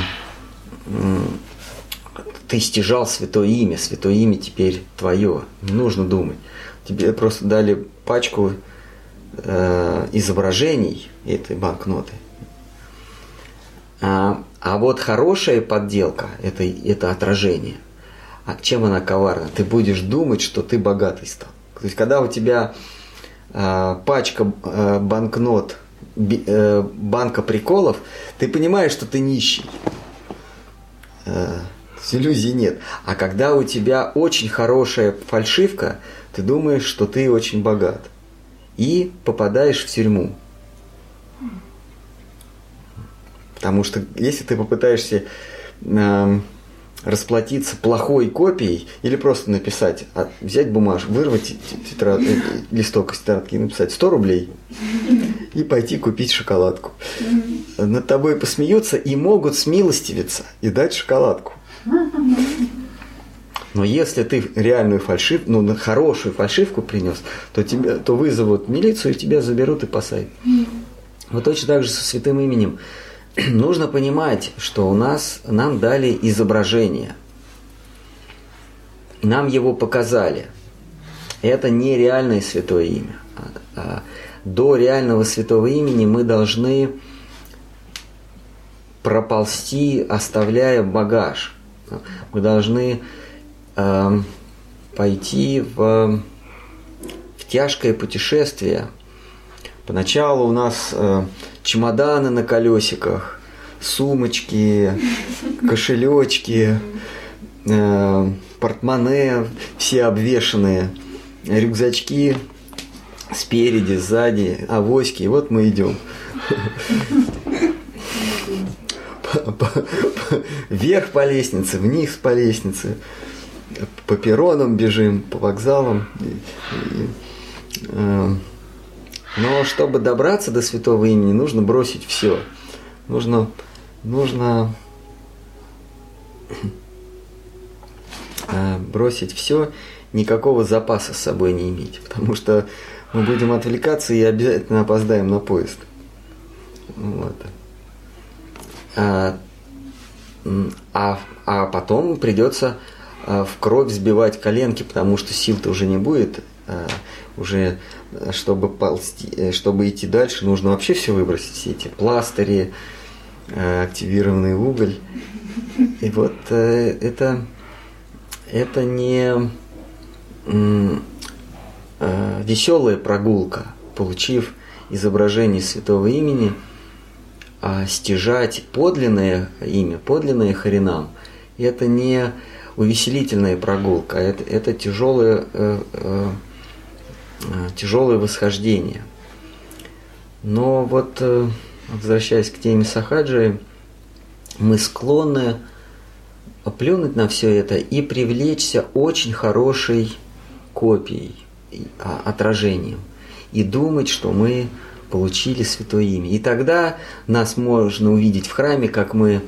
ты стяжал святое имя, святое имя теперь твое. Не нужно думать. Тебе просто дали пачку э, изображений этой банкноты. А, а вот хорошая подделка это, это отражение. А чем она коварна? Ты будешь думать, что ты богатый стал. То есть, когда у тебя а, пачка а, банкнот, би, а, банка приколов, ты понимаешь, что ты нищий. А, иллюзий нет. А когда у тебя очень хорошая фальшивка, ты думаешь, что ты очень богат. И попадаешь в тюрьму. Потому что если ты попытаешься э, расплатиться плохой копией или просто написать, а, взять бумажку, вырвать тетрадь, э, листок из тетрадки и написать 100 рублей и пойти купить шоколадку. Над тобой посмеются и могут смилостивиться и дать шоколадку. Но если ты реальную фальшивку, ну, хорошую фальшивку принес, то, тебе, то вызовут милицию и тебя заберут и посадят. Вот точно так же со святым именем. <clears throat> нужно понимать, что у нас нам дали изображение. Нам его показали. Это не реальное святое имя. А, а до реального святого имени мы должны проползти, оставляя багаж. Мы должны э, пойти в, в тяжкое путешествие. Поначалу у нас э, чемоданы на колесиках, сумочки, <laughs> кошелечки, э, портмоне, все обвешанные, рюкзачки спереди, сзади, авоськи. И вот мы идем. Вверх по лестнице, вниз по лестнице, по перронам бежим, по вокзалам. Э, но чтобы добраться до святого имени, нужно бросить все. Нужно, нужно э, бросить все, никакого запаса с собой не иметь. Потому что мы будем отвлекаться и обязательно опоздаем на поезд. Вот. А, а, а потом придется э, в кровь сбивать коленки, потому что сил-то уже не будет э, уже чтобы, ползти, чтобы идти дальше, нужно вообще все выбросить, все эти пластыри, активированный уголь. И вот это, это не веселая прогулка, получив изображение святого имени, а стяжать подлинное имя, подлинное Харинам, это не увеселительная прогулка, а это, это тяжелое, э, э, э, тяжелое восхождение. Но вот, э, возвращаясь к теме Сахаджи, мы склонны плюнуть на все это и привлечься очень хорошей копией, а, отражением и думать, что мы получили святое имя. И тогда нас можно увидеть в храме, как мы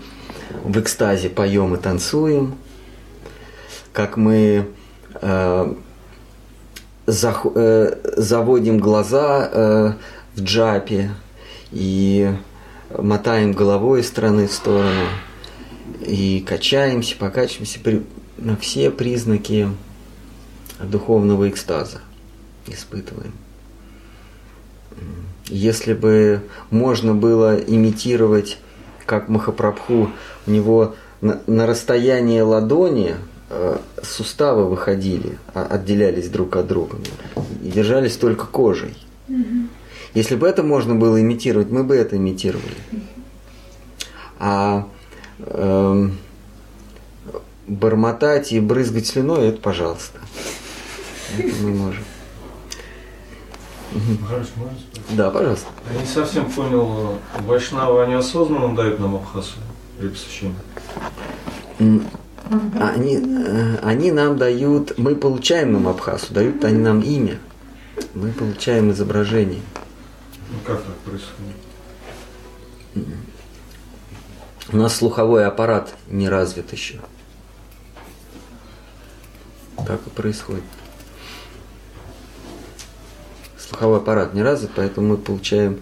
в экстазе поем и танцуем, как мы э, зах, э, заводим глаза э, в джапе и мотаем головой из стороны в сторону и качаемся, покачиваемся. При, все признаки духовного экстаза испытываем. Если бы можно было имитировать, как Махапрабху, у него на, на расстоянии ладони суставы выходили, а, отделялись друг от друга и держались только кожей. Если бы это можно было имитировать, мы бы это имитировали. А э, бормотать и брызгать слюной, это пожалуйста. Это мы можем. Махарадж, можно спросить? Да, пожалуйста. Я не совсем понял, Вайшнава неосознанно дают нам Абхазу или посвящение? Они, э, они нам дают, мы получаем нам Абхазу, дают они нам имя. Мы получаем изображение. Ну как так происходит? У нас слуховой аппарат не развит еще. Так и происходит. Слуховой аппарат не развит, поэтому мы получаем,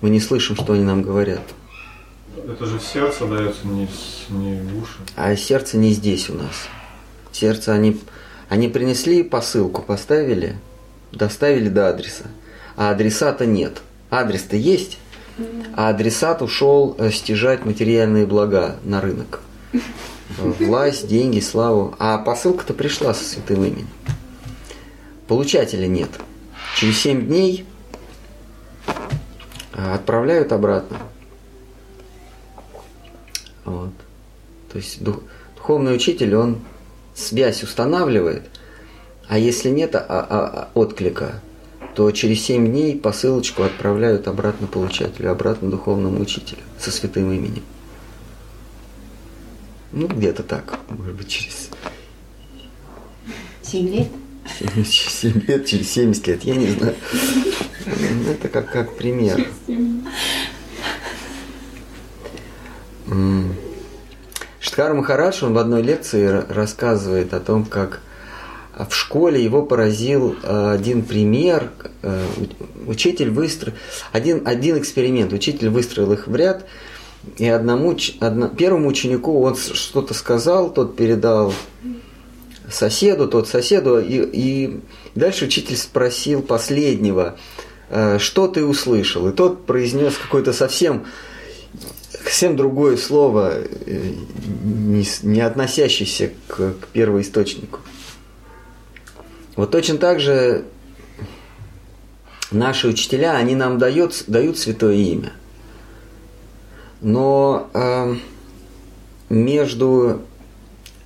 мы не слышим, что они нам говорят. Это же в сердце дается, не, не в уши. А сердце не здесь у нас. Сердце они, они принесли посылку, поставили, доставили до адреса. А адресата нет. Адрес-то есть, а адресат ушел э, стяжать материальные блага на рынок. <laughs> Власть, деньги, славу. А посылка-то пришла со святым именем. Получателя нет. Через семь дней э, отправляют обратно. Вот. То есть дух- духовный учитель, он связь устанавливает, а если нет а- а- а- отклика, то через 7 дней посылочку отправляют обратно получателю, обратно духовному учителю со святым именем. Ну, где-то так, может быть, через Семь лет? <laughs> 7 лет, через 70 лет, я не знаю. Это как, как пример. Штхар Махарадж, он в одной лекции рассказывает о том, как в школе его поразил э, один пример. э, Учитель выстроил... Один, один эксперимент. Учитель выстроил их в ряд, и одному, одно- первому ученику он что-то сказал, тот передал соседу, тот соседу, и, и дальше учитель спросил последнего, э, что ты услышал, и тот произнес какое-то совсем, совсем другое слово, э, не, не относящееся к, к первоисточнику. Вот точно так же наши учителя, они нам дают, дают святое имя. Но э, между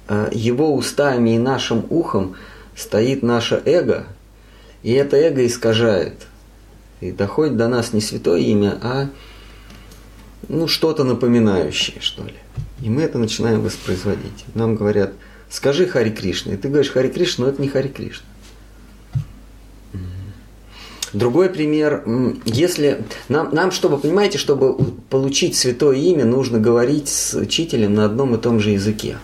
э, его устами и нашим ухом стоит наше эго, и это эго искажает. И доходит до нас не святое имя, а ну, что-то напоминающее, что ли. И мы это начинаем воспроизводить. Нам говорят, скажи Хари Кришна. И ты говоришь Хари Кришна, но это не Хари Кришна. Другой пример, если нам, нам, чтобы, понимаете, чтобы получить святое имя, нужно говорить с учителем на одном и том же языке.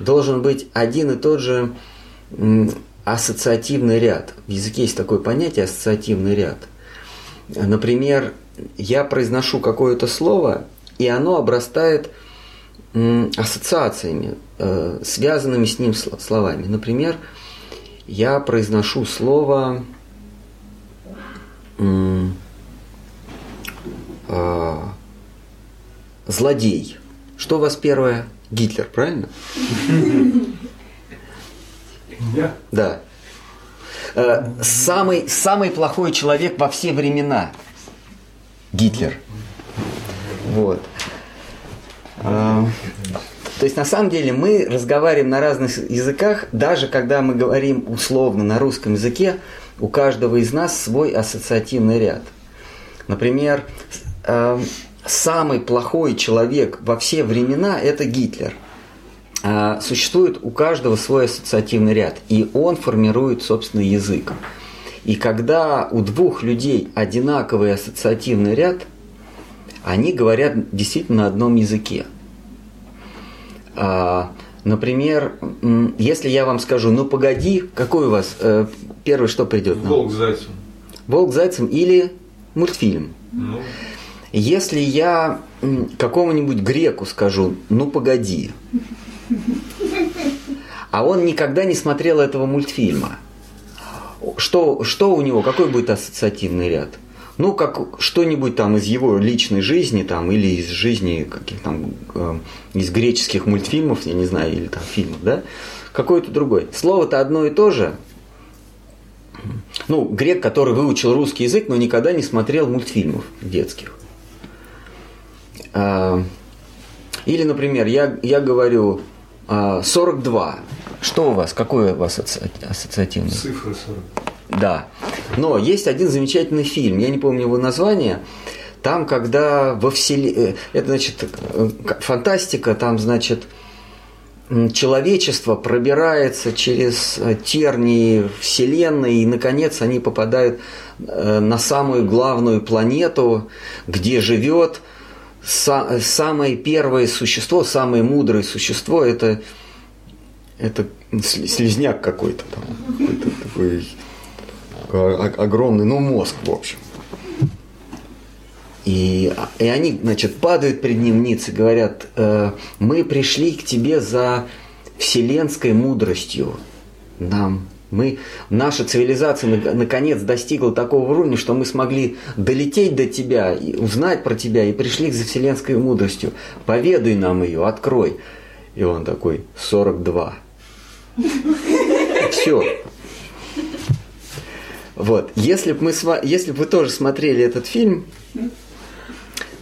Должен быть один и тот же ассоциативный ряд. В языке есть такое понятие ассоциативный ряд. Например, я произношу какое-то слово, и оно обрастает ассоциациями, э, связанными с ним сло- словами. Например, я произношу слово а, злодей. Что у вас первое? Гитлер, правильно? Да. Э, самый, самый плохой человек во все времена. Гитлер. Вот. А, то есть на самом деле мы разговариваем на разных языках, даже когда мы говорим условно на русском языке, у каждого из нас свой ассоциативный ряд. Например, э, самый плохой человек во все времена – это Гитлер. А, Существует у каждого свой ассоциативный ряд, и он формирует собственный язык. И когда у двух людей одинаковый ассоциативный ряд, они говорят действительно на одном языке. А, Например, если я вам скажу, ну погоди, какой у вас э, первый что придет? Волк зайцем. Волк зайцем или мультфильм? Ну, Если я какому-нибудь греку скажу, ну погоди, а он никогда не смотрел этого мультфильма, что, что у него, какой будет ассоциативный ряд? Ну, как что-нибудь там из его личной жизни, там, или из жизни каких там, э, из греческих мультфильмов, я не знаю, или там фильмов, да? Какой-то другой. Слово-то одно и то же. Ну, грек, который выучил русский язык, но никогда не смотрел мультфильмов детских. А, Или, например, я, я говорю а, 42. Что у вас? Какой у вас ассоциативный? цифры 40. Да. Но есть один замечательный фильм, я не помню его название. Там, когда во вселенной... Это, значит, э, фантастика, там, значит, человечество пробирается через э, тернии Вселенной, и, наконец, они попадают э, на самую главную планету, где живет са- самое первое существо, самое мудрое существо, это, это слизняк какой-то там, какой-то такой огромный, ну, мозг, в общем. И, и они, значит, падают перед ним ниц и говорят, «Э, мы пришли к тебе за вселенской мудростью. Нам, мы, наша цивилизация на- наконец достигла такого уровня, что мы смогли долететь до тебя, и узнать про тебя, и пришли за вселенской мудростью. Поведай нам ее, открой. И он такой, 42. Все. Вот. Если бы мы с ва- если бы вы тоже смотрели этот фильм,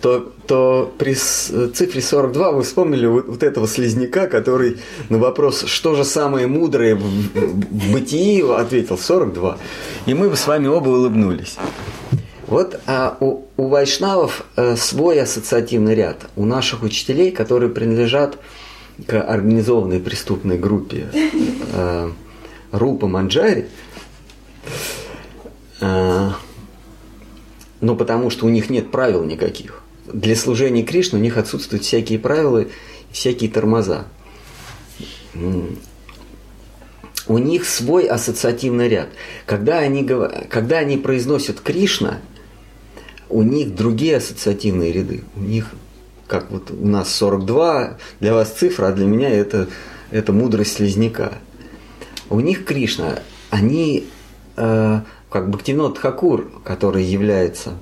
то, то при цифре 42 вы вспомнили вот, вот этого слизняка, который на вопрос, что же самое мудрое в, в бытии, ответил 42. И мы бы с вами оба улыбнулись. Вот а у, у вайшнавов э, свой ассоциативный ряд. У наших учителей, которые принадлежат к организованной преступной группе э, Рупа Манджари, э, ну, потому что у них нет правил никаких. Для служения Кришне у них отсутствуют всякие правила, всякие тормоза. У них свой ассоциативный ряд. Когда они, когда они произносят Кришна, у них другие ассоциативные ряды. У них, как вот у нас 42, для вас цифра, а для меня это, это мудрость слизняка. У них Кришна, они, э, как Бхактивинод Хакур, который является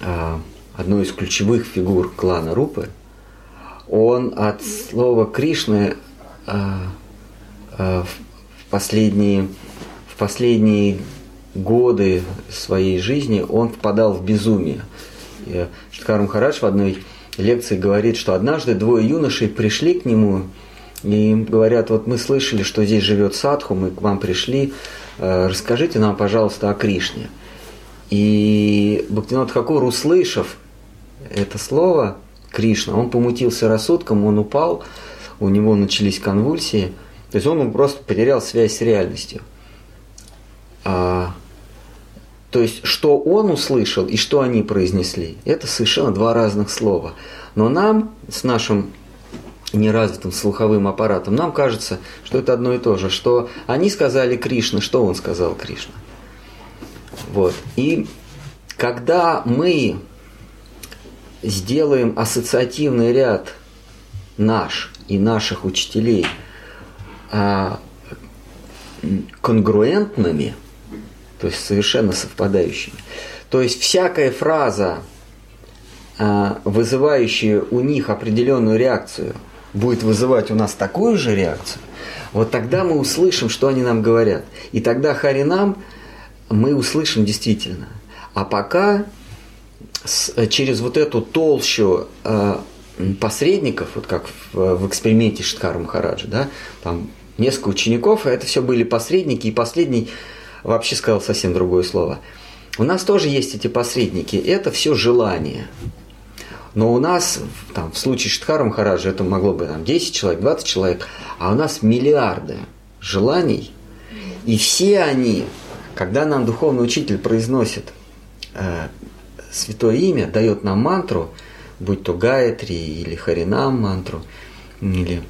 э, одной из ключевых фигур клана Рупы, он от слова Кришны э, э, в последние, в последние годы своей жизни он впадал в безумие. И Шткар Махарадж в одной лекции говорит, что однажды двое юношей пришли к нему и говорят, вот мы слышали, что здесь живет садху, мы к вам пришли, э, расскажите нам, пожалуйста, о Кришне. И Бхактинат Хакур, услышав это слово Кришна, он помутился рассудком, он упал, у него начались конвульсии, то есть он просто потерял связь с реальностью. А, то есть, что он услышал и что они произнесли, это совершенно два разных слова. Но нам с нашим неразвитым слуховым аппаратом, нам кажется, что это одно и то же, что они сказали Кришна, что он сказал Кришна. Вот. И когда мы сделаем ассоциативный ряд наш и наших учителей а, конгруентными, то есть совершенно совпадающими. То есть всякая фраза, а, вызывающая у них определенную реакцию, будет вызывать у нас такую же реакцию, вот тогда мы услышим, что они нам говорят. И тогда Харинам мы услышим действительно. А пока через вот эту толщу а, посредников, вот как в, в эксперименте Штхара Махараджа, да, там несколько учеников, а это все были посредники, и последний вообще сказал совсем другое слово. У нас тоже есть эти посредники, это все желание. Но у нас, там, в случае Штхара Махараджа, это могло бы там, 10 человек, 20 человек, а у нас миллиарды желаний, и все они, когда нам духовный учитель произносит э, святое имя, дает нам мантру – будь то Гаятри или Харинам мантру, или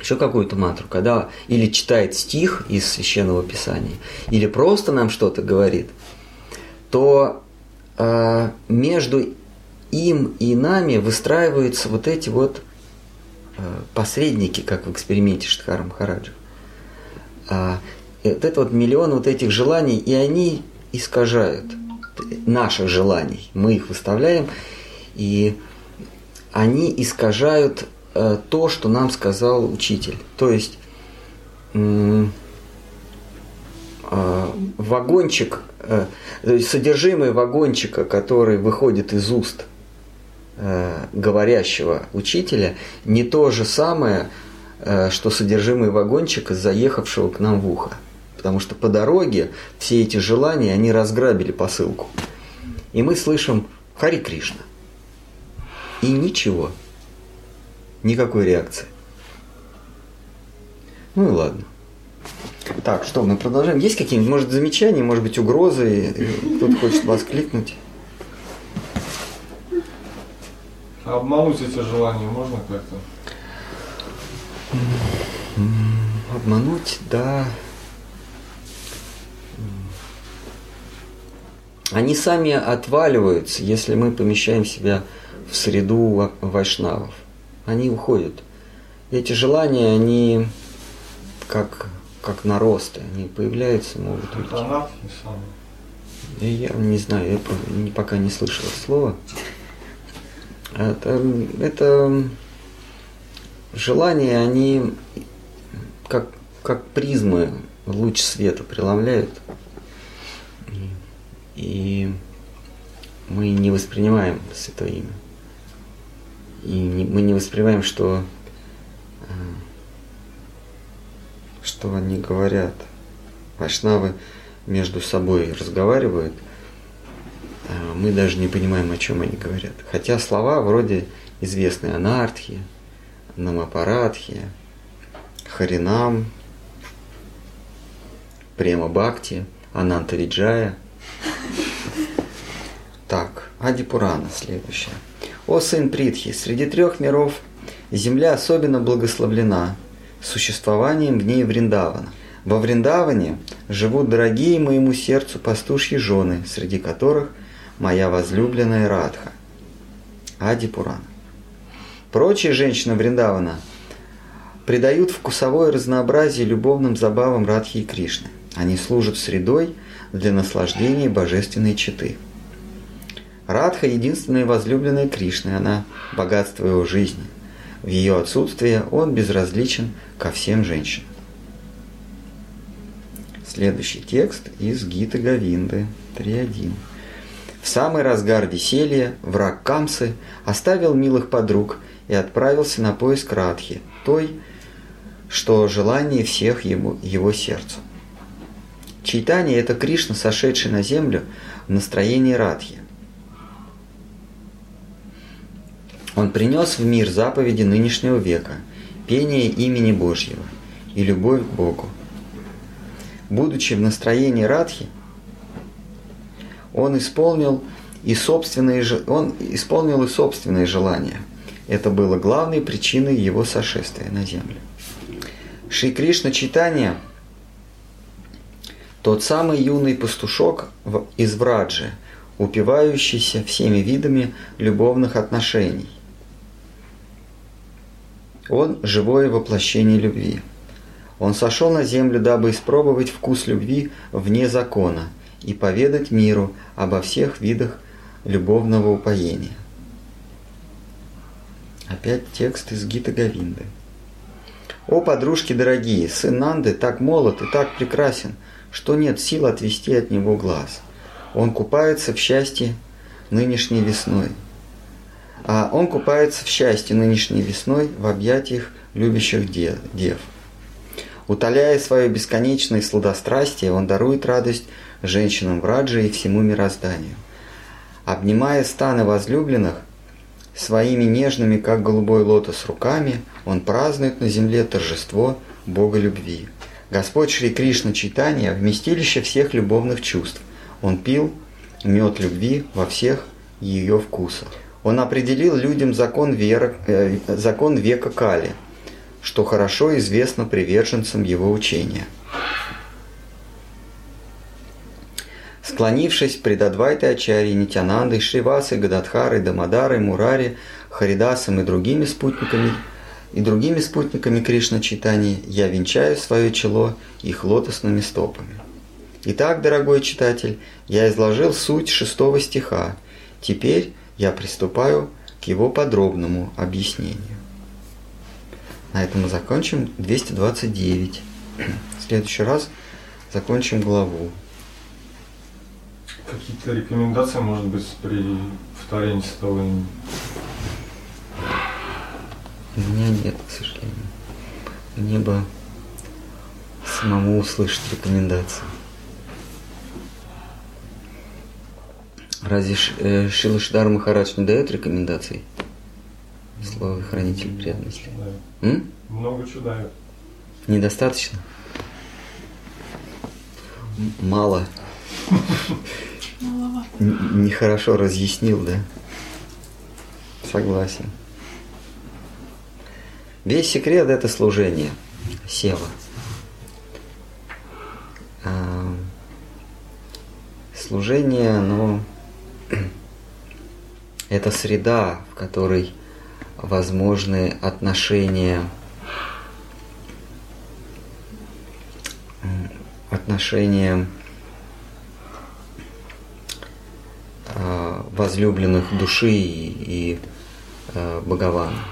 еще какую-то мантру, когда или читает стих из священного писания, или просто нам что-то говорит, то э, между им и нами выстраиваются вот эти вот э, посредники, как в эксперименте Штхара Махараджа. А, вот это вот миллион вот этих желаний, и они искажают наших желаний. Мы их выставляем, и они искажают э, то, что нам сказал учитель. То есть э, вагончик, э, содержимое вагончика, который выходит из уст э, говорящего учителя, не то же самое, э, что содержимое вагончика, заехавшего к нам в ухо. Потому что по дороге все эти желания, они разграбили посылку. И мы слышим Хари Кришна – и ничего. Никакой реакции. Ну и ладно. Так, что, мы продолжаем. Есть какие-нибудь, может, замечания, может быть, угрозы? Кто-то хочет воскликнуть? обмануть эти желания можно как-то? Обмануть, да. Они сами отваливаются, если мы помещаем себя в среду вайшнавов. Они уходят. Эти желания, они как, как наросты, они появляются, могут уйти. Самая. Я не знаю, я пока не слышал слова. Это, это желания, они как, как призмы луч света преломляют. И мы не воспринимаем Святое Имя. И не, мы не воспринимаем, что, э, что они говорят. Вайшнавы между собой разговаривают, а мы даже не понимаем, о чем они говорят. Хотя слова вроде известные анархия, намапарадхия, харинам, према бхакти, анантариджая. Так, Адипурана следующая. О сын Притхи, среди трех миров земля особенно благословлена существованием в ней Вриндавана. Во Вриндаване живут дорогие моему сердцу пастушьи жены, среди которых моя возлюбленная Радха. Ади Пуран. Прочие женщины Вриндавана придают вкусовое разнообразие любовным забавам Радхи и Кришны. Они служат средой для наслаждения божественной читы. Радха – единственная возлюбленная Кришны, она – богатство его жизни. В ее отсутствие он безразличен ко всем женщинам. Следующий текст из Гиты Гавинды 3.1. В самый разгар веселья враг Камсы оставил милых подруг и отправился на поиск Радхи, той, что желание всех ему, его сердцу. Чайтание – это Кришна, сошедший на землю в настроении Радхи. Он принес в мир заповеди нынешнего века, пение имени Божьего и любовь к Богу. Будучи в настроении Радхи, он исполнил и собственные, он исполнил и собственные желания. Это было главной причиной его сошествия на землю. Шри Кришна Читания – тот самый юный пастушок из Враджи, упивающийся всеми видами любовных отношений – он – живое воплощение любви. Он сошел на землю, дабы испробовать вкус любви вне закона и поведать миру обо всех видах любовного упоения. Опять текст из Гита Говинды. «О, подружки дорогие, сын Нанды так молод и так прекрасен, что нет сил отвести от него глаз. Он купается в счастье нынешней весной. А он купается в счастье нынешней весной в объятиях любящих дев. Утоляя свое бесконечное сладострастие, он дарует радость женщинам в Радже и всему мирозданию. Обнимая станы возлюбленных, своими нежными, как голубой лотос, руками, он празднует на земле торжество Бога любви. Господь Шри Кришна Читания – вместилище всех любовных чувств. Он пил мед любви во всех ее вкусах. Он определил людям закон, вера, э, закон века Кали, что хорошо известно приверженцам его учения – Склонившись пред Адвайтой Ачарьей, Нитянандой, Шривасой, Гададхарой, Дамадарой, Мурари, Харидасом и другими спутниками, и другими спутниками Кришна читания, я венчаю свое чело их лотосными стопами. Итак, дорогой читатель, я изложил суть шестого стиха. Теперь я приступаю к его подробному объяснению. На этом мы закончим 229. В следующий раз закончим главу. Какие-то рекомендации, может быть, при повторении имени? У меня нет, к сожалению. Мне бы самому услышать рекомендации. Разве э, Шила Шидар Махарадж не дает рекомендаций? Слово хранитель. М? Много чего дает. Недостаточно? Мало. Нехорошо разъяснил, да? Согласен. Весь секрет это служение. Сева. А, служение, оно <clears throat> это среда, в которой возможны отношения отношения возлюбленных души и, э, Богована.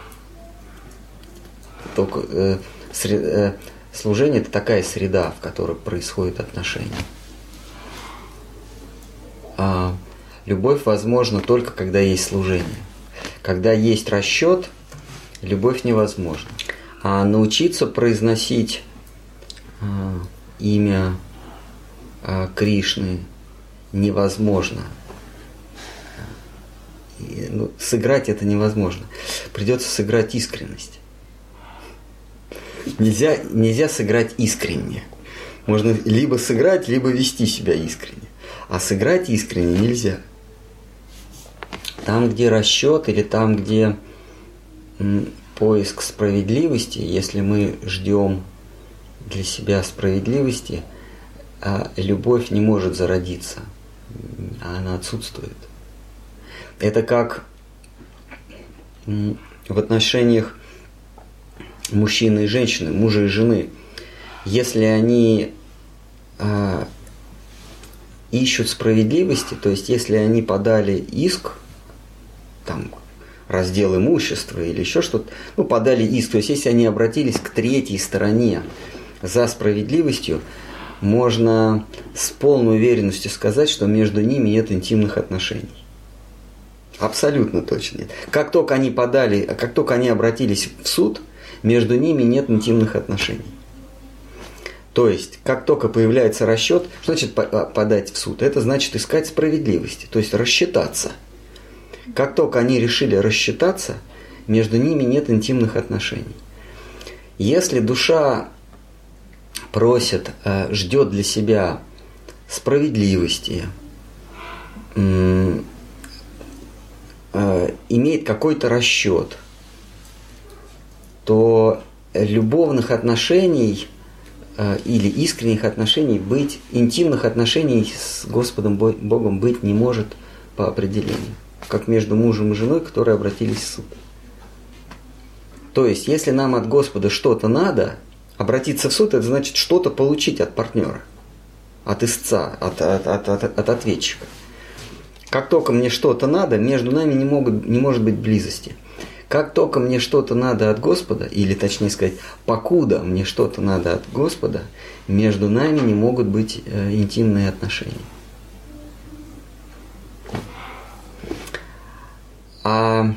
Только э, э, служение это такая среда, в которой происходит отношения. А любовь возможна только когда есть служение. Когда есть расчет, любовь невозможна. А научиться произносить э, имя э, Кришны невозможно ну, сыграть это невозможно. Придется сыграть искренность. Нельзя, нельзя сыграть искренне. Можно либо сыграть, либо вести себя искренне. А сыграть искренне нельзя. Там, где расчет или там, где поиск справедливости, если мы ждем для себя справедливости, а любовь не может зародиться, она отсутствует. Это как в отношениях мужчины и женщины, мужа и жены. Если они э, ищут справедливости, то есть если они подали иск, там, раздел имущества или еще что-то, ну, подали иск, то есть если они обратились к третьей стороне за справедливостью, можно с полной уверенностью сказать, что между ними нет интимных отношений. Абсолютно точно нет. Как только они подали, как только они обратились в суд, между ними нет интимных отношений. То есть, как только появляется расчет, что значит подать в суд? Это значит искать справедливости, то есть рассчитаться. Как только они решили рассчитаться, между ними нет интимных отношений. Если душа просит, э, ждет для себя справедливости, Э, имеет какой-то расчет, то любовных отношений э, или искренних отношений быть, интимных отношений с Господом Богом быть не может по определению, как между мужем и женой, которые обратились в суд. То есть, если нам от Господа что-то надо, Обратиться в суд – это значит что-то получить от партнера, от истца, от, от, от, от, от ответчика. Как только мне что-то надо, между нами не, могут, не может быть близости. Как только мне что-то надо от Господа, или точнее сказать, покуда мне что-то надо от Господа, между нами не могут быть э, интимные отношения. А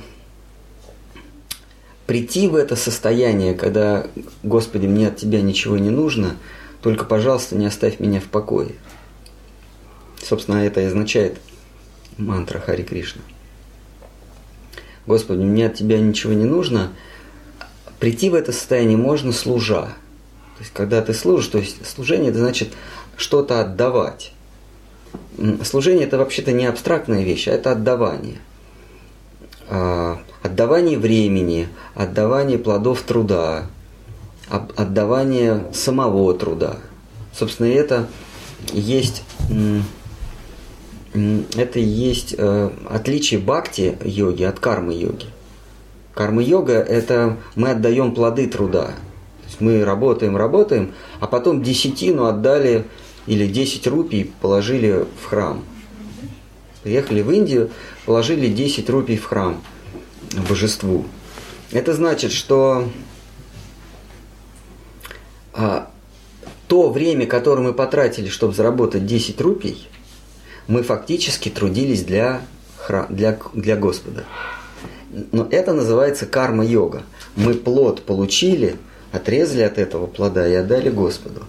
прийти в это состояние, когда, Господи, мне от Тебя ничего не нужно, только, пожалуйста, не оставь меня в покое. Собственно, это и означает мантра Хари Кришна. Господи, мне от Тебя ничего не нужно. Прийти в это состояние можно служа. То есть, когда ты служишь, то есть служение это значит что-то отдавать. Служение это вообще-то не абстрактная вещь, а это отдавание. А, отдавание времени, отдавание плодов труда, отдавание самого труда. Собственно, это есть, это есть э, отличие бхакти йоги от кармы йоги. Карма йога – это мы отдаем плоды труда. То есть мы работаем, работаем, а потом десятину отдали или 10 рупий положили в храм. Приехали в Индию, положили 10 рупий в храм божеству. Это значит, что а, то время, которое мы потратили, чтобы заработать 10 рупий, мы фактически трудились для, для, для Господа. Но это называется карма-йога. Мы плод получили, отрезали от этого плода и отдали Господу.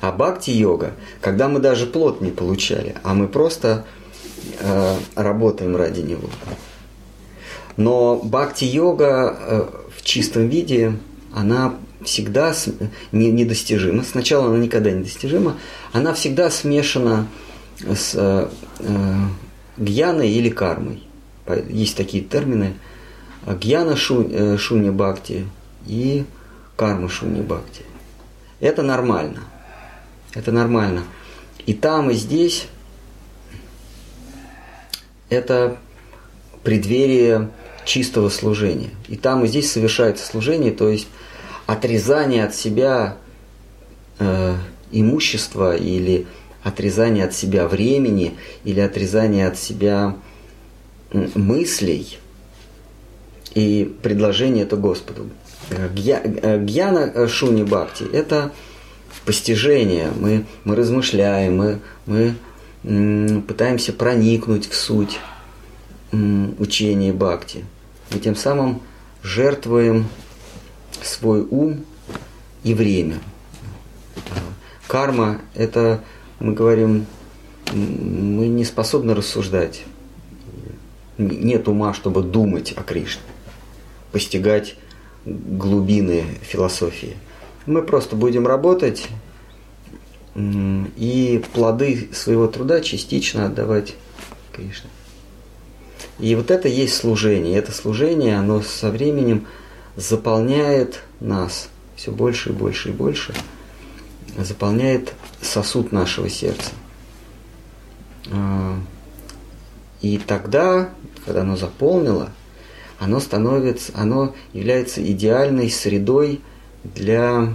А бхакти-йога, когда мы даже плод не получали, а мы просто работаем ради него. Но бхакти-йога э, в чистом виде, она всегда недостижима. Сначала она никогда не достижима. Она всегда смешана с э, э, гьяной или кармой. Есть такие термины. Гьяна шу, шуни бхакти и карма шуни бхакти. Это нормально. Это нормально. И там, и здесь это преддверие чистого служения. И там, и здесь совершается служение, то есть отрезание от себя э, имущества или отрезание от себя времени или отрезание от себя мыслей и предложение это Господу. Э, э, гьяна э, Шуни Бхакти – это постижение. Мы, мы размышляем, мы, мы пытаемся проникнуть в суть учения Бхакти – мы тем самым жертвуем свой ум и время. Карма – это, мы говорим, мы не способны рассуждать. Нет ума, чтобы думать о Кришне, постигать глубины философии. Мы просто будем работать и плоды своего труда частично отдавать Кришне. И вот это есть служение. это служение, оно со временем заполняет нас все больше и больше и больше, заполняет сосуд нашего сердца. А, и тогда, когда оно заполнило, оно становится, оно является идеальной средой для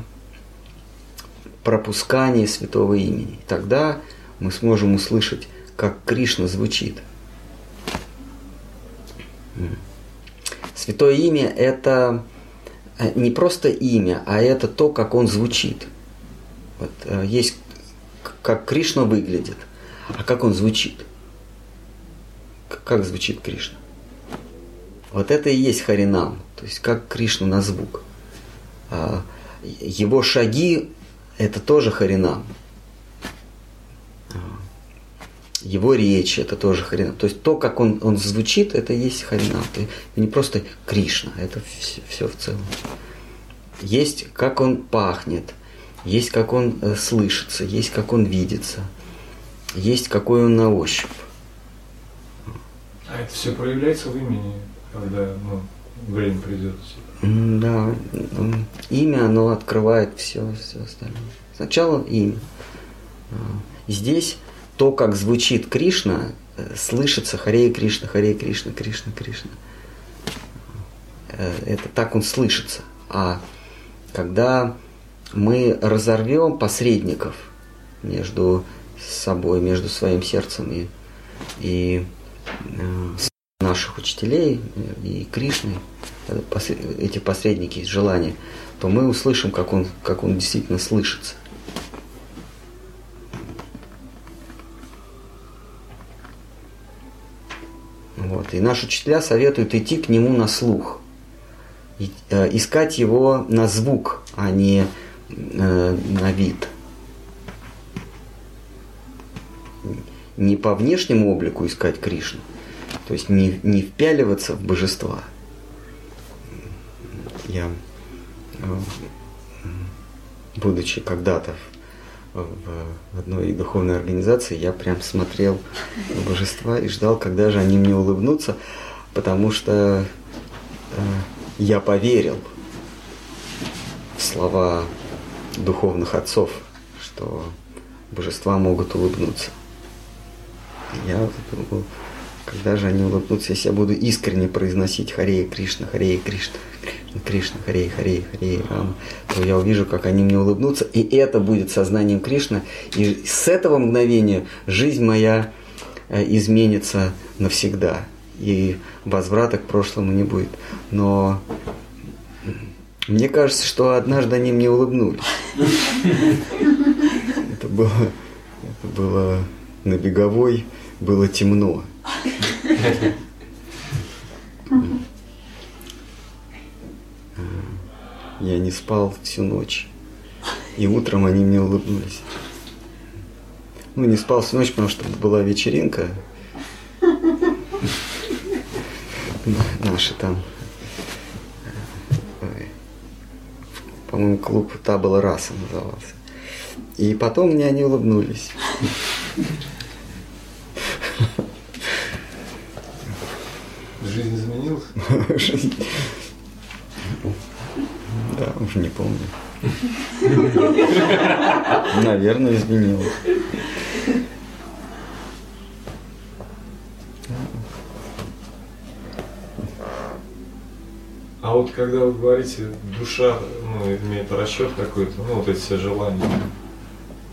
пропускания святого имени. Тогда мы сможем услышать, как Кришна звучит – Святое имя – это э, не просто имя, а это то, как он звучит. Вот, э, есть как Кришна выглядит, а как он звучит. Как звучит Кришна. Вот это и есть Харинам, то есть как Кришна на звук. А, его шаги – это тоже Харинам его речь, это тоже Харинам. То есть то, как он, он звучит, это и есть Харинам. Это не просто Кришна, это все, все в целом. Есть, как он пахнет, есть, как он э, слышится, есть, как он видится, есть, какой он на ощупь. А это все проявляется в имени, когда ну, время придет? Да, имя, оно открывает все, все остальное. Сначала имя. А, здесь то, как звучит Кришна, э, слышится Харе Кришна, Харе Кришна, Кришна, Кришна. Э, это так он слышится. А когда мы разорвем посредников между собой, между своим сердцем и, и э, наших учителей и Кришны, эти посредники из желания, то мы услышим, как он, как он действительно слышится. Вот. И наши учителя советуют идти к нему на слух, и, э, искать его на звук, а не э, на вид. Не по внешнему облику искать Кришну, то есть не, не впяливаться в божества. Я, э, будучи когда-то в одной духовной организации, я прям смотрел на божества и ждал, когда же они мне улыбнутся, потому что э, я поверил в слова духовных отцов, что божества могут улыбнуться. Я думал, когда же они улыбнутся, если я буду искренне произносить Харея Кришна, Харея Кришна, Кришна, Харей, Харей, Харей, Рама, то я увижу, как они мне улыбнутся, и это будет сознанием Кришны. И с этого мгновения жизнь моя э, изменится навсегда, и возврата к прошлому не будет. Но мне кажется, что однажды они мне улыбнулись. Это было, это было на беговой, было темно. Я не спал всю ночь. И утром они мне улыбнулись. Ну, не спал всю ночь, потому что была вечеринка. Наши там. По-моему, клуб Табала Раса назывался. И потом мне они улыбнулись. Жизнь изменилась? Да, уже не помню. Наверное, изменилось. А вот когда вы говорите, душа ну, имеет расчет какой-то, ну вот эти все желания,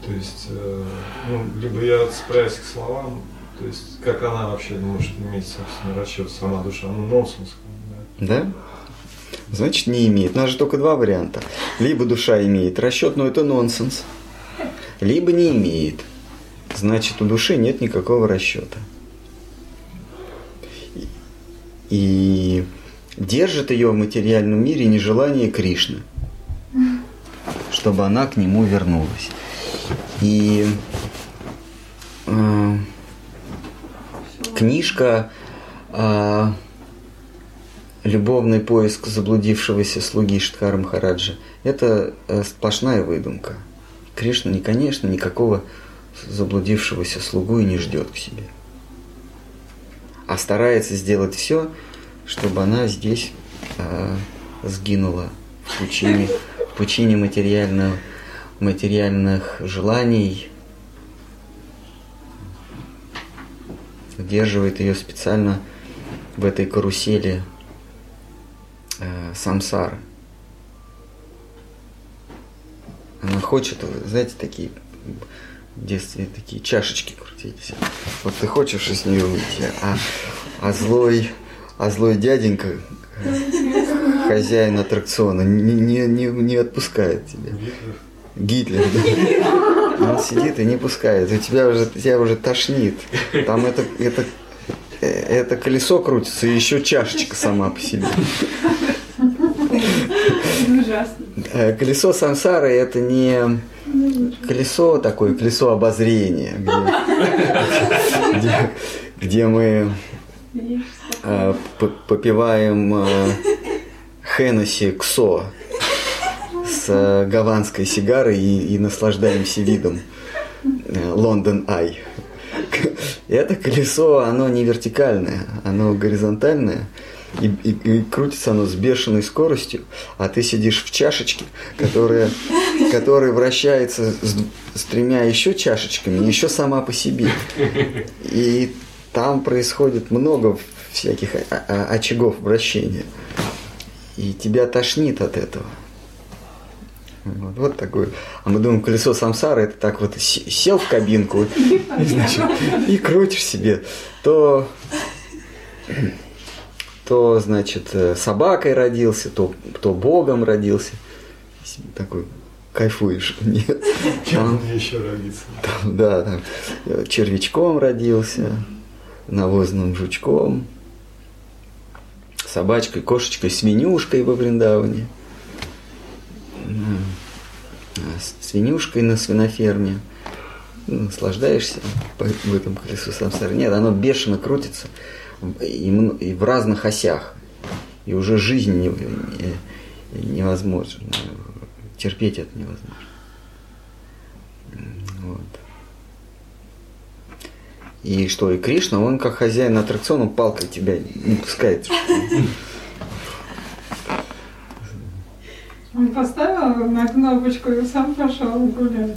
то есть, э, ну, либо я справляюсь к словам, то есть, как она вообще может иметь собственный расчет, сама душа, ну, нонсенс. Да? да? Значит, не имеет. У нас же только два варианта. Либо душа имеет расчет, но это нонсенс. Либо не имеет. Значит, у души нет никакого расчета. И держит ее в материальном мире нежелание Кришны, чтобы она к нему вернулась. И э, книжка э, любовный поиск заблудившегося слуги Штхара Махараджа – это э, сплошная выдумка. Кришна, не, конечно, никакого заблудившегося слугу и не ждет к себе. А старается сделать все, чтобы она здесь э, сгинула в пучине, в пучине материального, материальных желаний, удерживает ее специально в этой карусели э, самсары. Она хочет, знаете, такие в детстве такие чашечки крутились. Вот ты хочешь из нее выйти, а, а злой, а злой дяденька, хозяин аттракциона, не, не, не, не отпускает тебя. Гитлер, да. Он сидит и не пускает. У тебя уже, тебя уже тошнит. Там это, это, это колесо крутится, и еще чашечка сама по себе. Э, колесо сансары это не колесо такое, колесо обозрения, где, где, где мы э, попиваем э, Хеннесси Ксо с э, гаванской сигарой и, и наслаждаемся видом Лондон Ай. Это колесо, оно не вертикальное, оно горизонтальное – и, и, и крутится оно с бешеной скоростью, а ты сидишь в чашечке, которая, которая вращается с, с тремя еще чашечками, еще сама по себе. И там происходит много всяких очагов вращения. И тебя тошнит от этого. Вот, вот такой. А мы думаем, колесо самсара это так вот сел в кабинку и, значит, и крутишь себе. То, то, значит, собакой родился, то, то богом родился. Такой кайфуешь. <laughs> Нет. Там, еще родиться. Там, да, там червячком родился, навозным жучком, собачкой, кошечкой, свинюшкой во Вриндаване. Свинюшкой на свиноферме. Наслаждаешься в этом колесу самсары. Нет, оно бешено крутится и в разных осях. И уже жизнь невозможна терпеть это невозможно. Вот. И что, и Кришна, он как хозяин аттракциона палкой тебя не пускает. Он поставил на кнопочку и сам пошел гулять.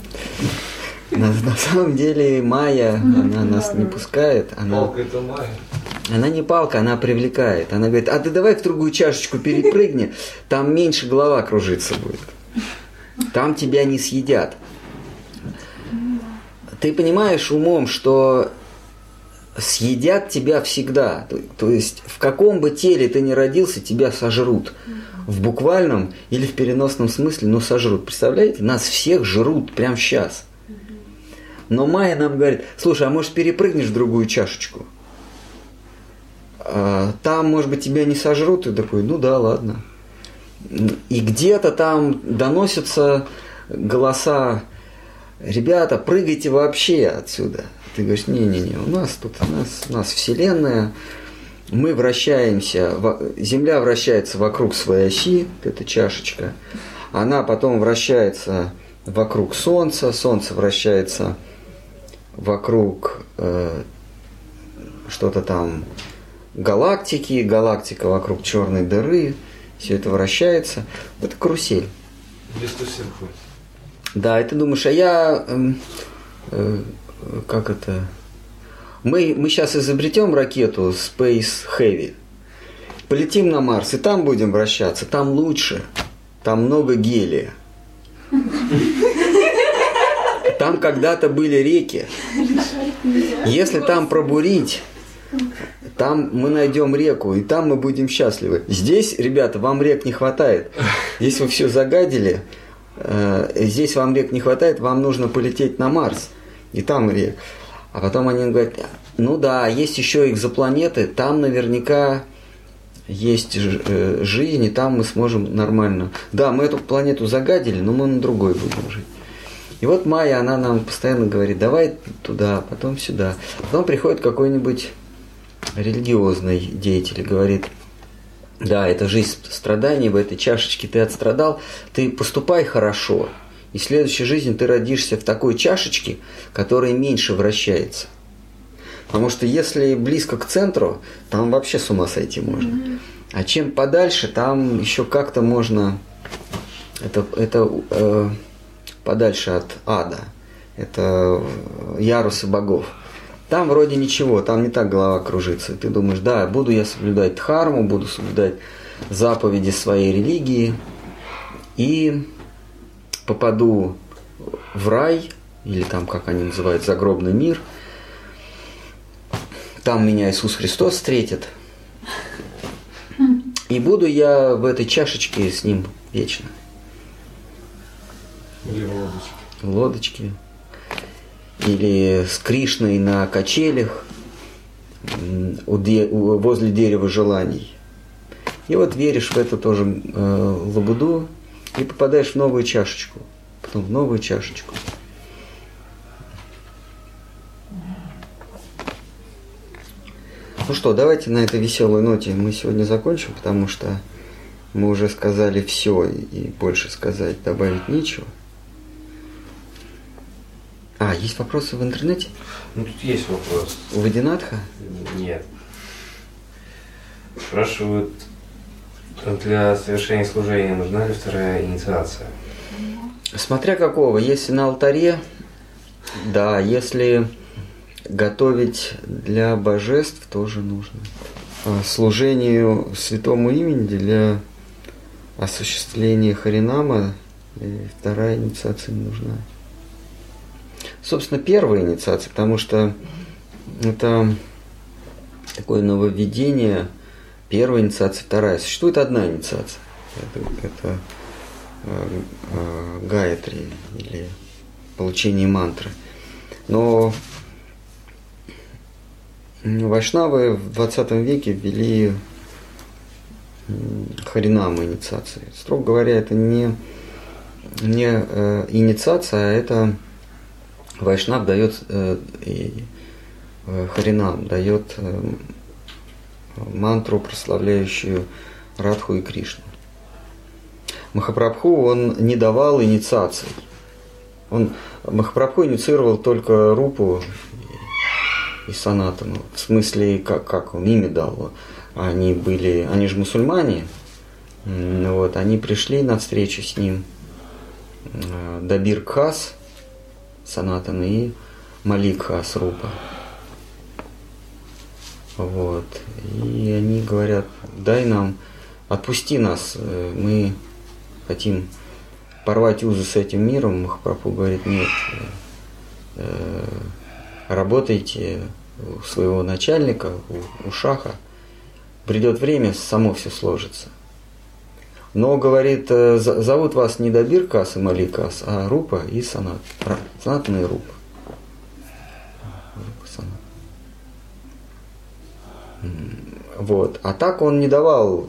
На, на самом деле Майя, она нас не пускает. Она, палка это Майя. Она не палка, она привлекает. Она говорит, а ты давай в другую чашечку перепрыгни, там меньше голова кружиться будет. Там тебя не съедят. Ты понимаешь умом, что съедят тебя всегда. То, то есть в каком бы теле ты ни родился, тебя сожрут. В буквальном или в переносном смысле, но сожрут. Представляете, нас всех жрут прямо сейчас. Но Майя нам говорит, слушай, а может перепрыгнешь в другую чашечку? А, там, может быть, тебя не сожрут, ты такой, ну да, ладно. И где-то там доносятся голоса, ребята, прыгайте вообще отсюда. Ты говоришь, не-не-не, у нас тут, у нас, у нас Вселенная, мы вращаемся, Земля вращается вокруг своей оси, это чашечка, она потом вращается вокруг Солнца, Солнце вращается вокруг э, что-то там галактики, галактика вокруг черной дыры, все это вращается. Это карусель. Без тусин ходит. Да, и ты думаешь, а я, э, э, как это, мы, мы сейчас изобретем ракету Space Heavy, полетим на Марс, и там будем вращаться, там лучше, там много гелия. Там когда-то были реки. Если там пробурить, там мы найдем реку, и там мы будем счастливы. Здесь, ребята, вам рек не хватает. Если вы все загадили, э, здесь вам рек не хватает, вам нужно полететь на Марс, и там рек. А потом они говорят, ну да, есть еще экзопланеты, там наверняка есть э, жизнь, и там мы сможем нормально. Да, мы эту планету загадили, но мы на другой будем жить. И вот Майя, она нам постоянно говорит, давай туда, потом сюда. Потом приходит какой-нибудь религиозный деятель говорит, да, это жизнь страданий, в этой чашечке ты отстрадал, ты поступай хорошо, и в следующей жизни ты родишься в такой чашечке, которая меньше вращается. Потому что если близко к центру, там вообще с ума сойти можно. А чем подальше, там еще как-то можно... Это, это э, подальше от ада. Это ярусы богов. Там вроде ничего, там не так голова кружится. Ты думаешь, да, буду я соблюдать дхарму, буду соблюдать заповеди своей религии и попаду в рай, или там, как они называют, загробный мир. Там меня Иисус Христос встретит. И буду я в этой чашечке с ним вечно. Или в лодочке. В лодочке или с Кришной на качелях возле дерева желаний. И вот веришь в эту тоже э, лабуду и попадаешь в новую чашечку, потом в новую чашечку. Ну что, давайте на этой веселой ноте мы сегодня закончим, потому что мы уже сказали все и больше сказать добавить нечего. А, есть вопросы в интернете? Ну, тут есть вопрос. У Вадинатха? Нет. Спрашивают, для совершения служения нужна ли вторая инициация? Смотря какого. Если на алтаре, да. Если готовить для божеств, тоже нужно. А служению святому имени для осуществления Харинама И вторая инициация не нужна. Собственно, первая инициация, потому что это такое нововведение. Первая инициация, вторая. Существует одна инициация. Это, это э, э, Гаятри или получение мантры. Но Вайшнавы в 20 веке ввели харинамы инициации. Строго говоря, это не, не э, инициация, а это Вайшнав дает э, и, э, харинам, дает э, мантру, прославляющую Радху и Кришну. Махапрабху он не давал инициаций. Он, Махапрабху инициировал только Рупу и Санатану. В смысле, как, как он ими дал. Они были, они же мусульмане, вот, они пришли на встречу с ним. Э, Дабир Кхас, Санатан и Малик Хас Рупа. Вот. И они говорят, дай нам, отпусти нас, э, мы хотим порвать узы с этим миром. Махапрабху говорит, нет, э, работайте у своего начальника, у, у шаха, придет время, само все сложится. Но, говорит, э, зовут вас не Дабир Кас и Маликас, а Рупа и Санат. Санатный Рупа. Вот. А так он не давал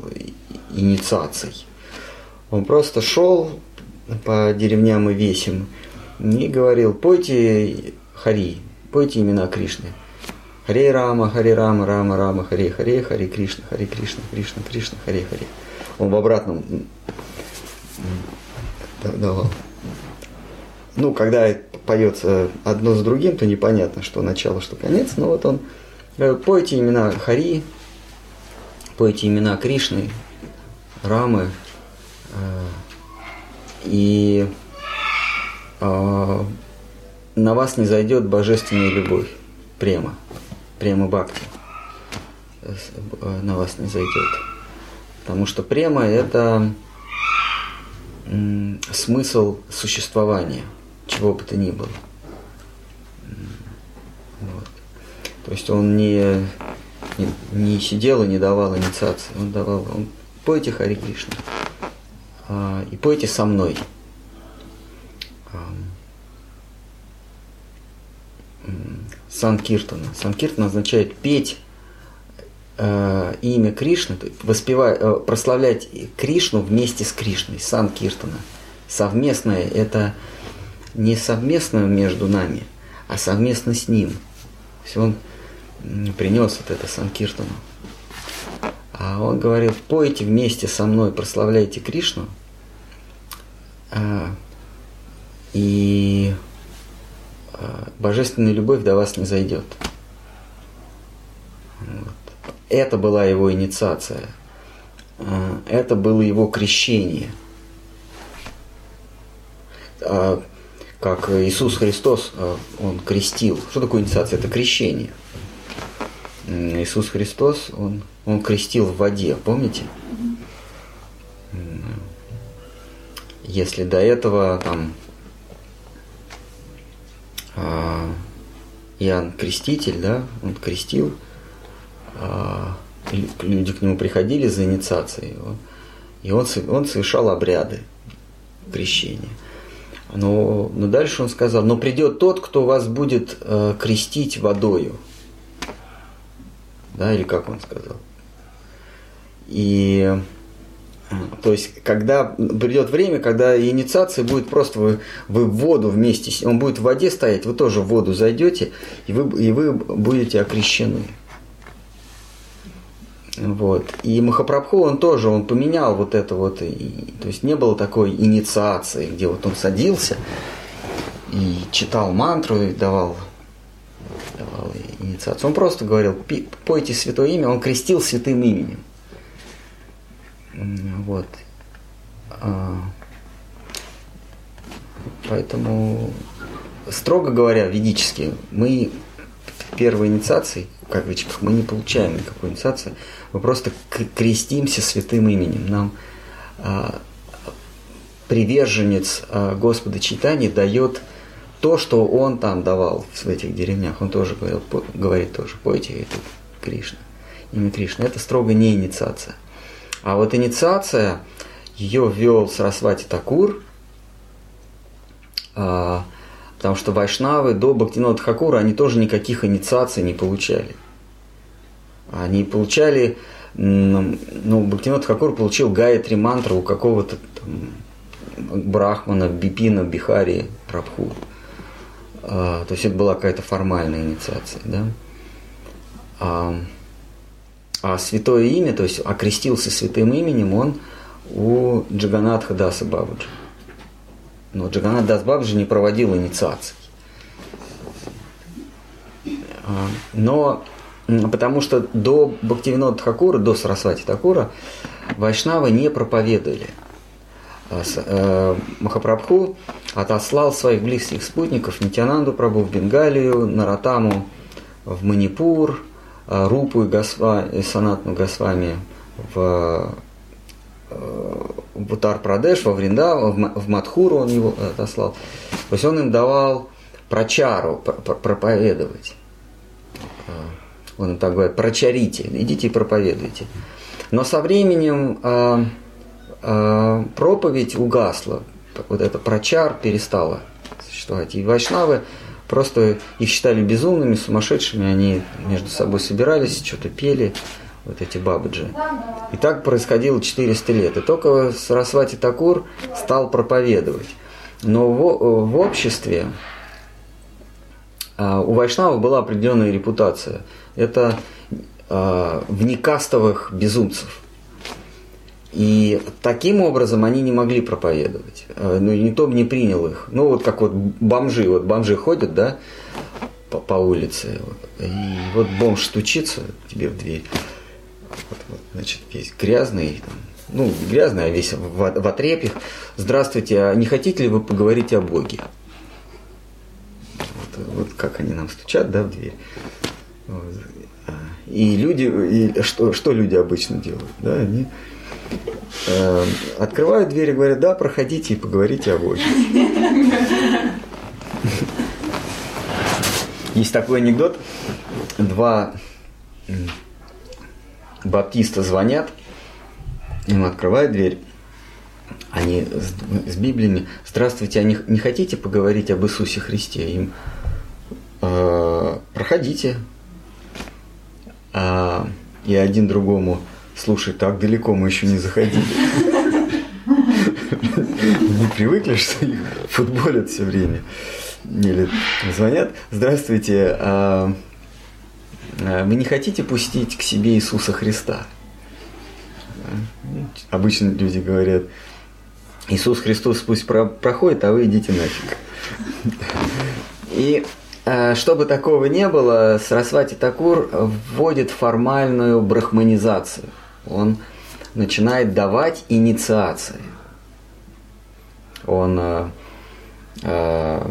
инициаций. Он просто шел по деревням и весим и говорил, пойте Хари, пойте имена Кришны. Харе Рама, Харе Рама, Рама, Рама, Харе, Харе, Харе Кришна, Харе Кришна, Кришна, Кришна, Харе, Харе. Он в обратном давал. Ну, когда поется одно с другим, то непонятно, что начало, что конец. Но вот он э, пойте имена Хари, пойте имена Кришны, Рамы, э, и э, на вас не зайдет божественная любовь, према према бхакти э, на вас не зайдет. Потому что према – это смысл существования, чего бы то ни было. Вот. То есть он не, не, не сидел и не давал инициации, он давал, он пойте Хари Кришна а, и пойте со мной. Санкиртана. Санкиртана означает петь э, имя Кришны, воспевать, э, прославлять Кришну вместе с Кришной, Санкиртана. Совместное – это не совместно между нами, а совместно с Ним. То есть он принес вот это Санкиртану. А он говорит, пойте вместе со мной, прославляйте Кришну. А, и Э, божественная любовь до вас не зайдет. Вот. Это была его инициация. Э, это было его крещение. А, как Иисус Христос, э, Он крестил. Что такое инициация? Это крещение. Иисус Христос, Он, он крестил в воде, помните? Если до этого там а, Иоанн Креститель, да, он крестил, люди к нему приходили за инициацией, и он, он совершал обряды крещения. Но, но дальше он сказал, но придет тот, кто вас будет э, крестить водою. Да, или как он сказал. И то есть, когда придет время, когда инициация будет просто вы, вы в воду вместе, он будет в воде стоять, вы тоже в воду зайдете, и вы, и вы будете окрещены. Вот. И Махапрабху, он тоже, он поменял вот это вот, и, то есть не было такой инициации, где вот он садился и читал мантру и давал, давал инициацию. Он просто говорил, пойте святое имя, он крестил святым именем. Вот. А, поэтому, строго говоря, ведически, мы первой инициации, как мы не получаем никакой инициации, мы просто крестимся святым именем. Нам а, приверженец э, Господа Читания дает то, что он там давал в этих деревнях. Он тоже говорил, по- говорит тоже, пойте это Кришна, имя Кришна. Это строго не инициация. А вот инициация, ее ввел Сарасвати Такур, а, потому что вайшнавы до Бхактинода Хакура, они тоже никаких инициаций не получали. Они получали, ну, Бхактинот Хакур получил Гаятри мантру у какого-то там брахмана, бипина, бихари, прабху. А, то есть это была какая-то формальная инициация, да. А, а святое имя, то есть окрестился святым именем он у Джаганатха Даса Бабаджи. Но Джаганат Дас Бабаджи не проводил инициаций. А, Но потому что до Бхактивинода Такура, до Сарасвати Такура, вайшнавы не проповедовали. А э, Махапрабху отослал своих близких спутников Нитянанду Прабху в Бенгалию, Наратаму в Манипур, а Рупу и, Госва, и Санатну Госвами в, э, в Утар-Прадеш, во Вриндаву, в Ма- в Мадхуру он его отослал. То есть он им давал прочару, пр- пр- проповедовать. Он так говорит, прочарите, идите и проповедуйте. Но со временем э, э, проповедь угасла, вот это прочар перестало существовать. И вайшнавы просто их считали безумными, сумасшедшими, они между собой собирались, что-то пели, вот эти бабаджи. И так происходило 400 лет. И только Сарасвати Такур стал проповедовать. Но в, в обществе а, у вайшнавов была определенная репутация. Это а, внекастовых безумцев. И таким образом они не могли проповедовать. А, Ну, никто бы не принял их. Ну, вот как вот бомжи. Вот бомжи ходят, да, по, по улице. И вот бомж стучится тебе в дверь. Вот, вот, значит, весь грязный, там, ну, грязный, а весь в, в отрепьях. Здравствуйте, а не хотите ли вы поговорить о Боге? Вот, вот как они нам стучат, да, в дверь. И люди, и что, что люди обычно делают? Да, они э, открывают дверь и говорят, да, проходите и поговорите о Боге. Есть такой анекдот. Два баптиста звонят, им открывают дверь, они с, с Библиями, здравствуйте, а не, не хотите поговорить об Иисусе Христе? Им, «Э, проходите. А, и один другому, слушай, так далеко мы еще не заходили. Не привыкли, что их футболят все время. Или звонят, здравствуйте, а, а вы не хотите пустить к себе Иисуса Христа? Обычно люди говорят, Иисус Христос пусть про- проходит, а вы идите нафиг. И чтобы такого не было, Сарасвати Такур вводит формальную брахманизацию. Он начинает давать инициации. Он э, э,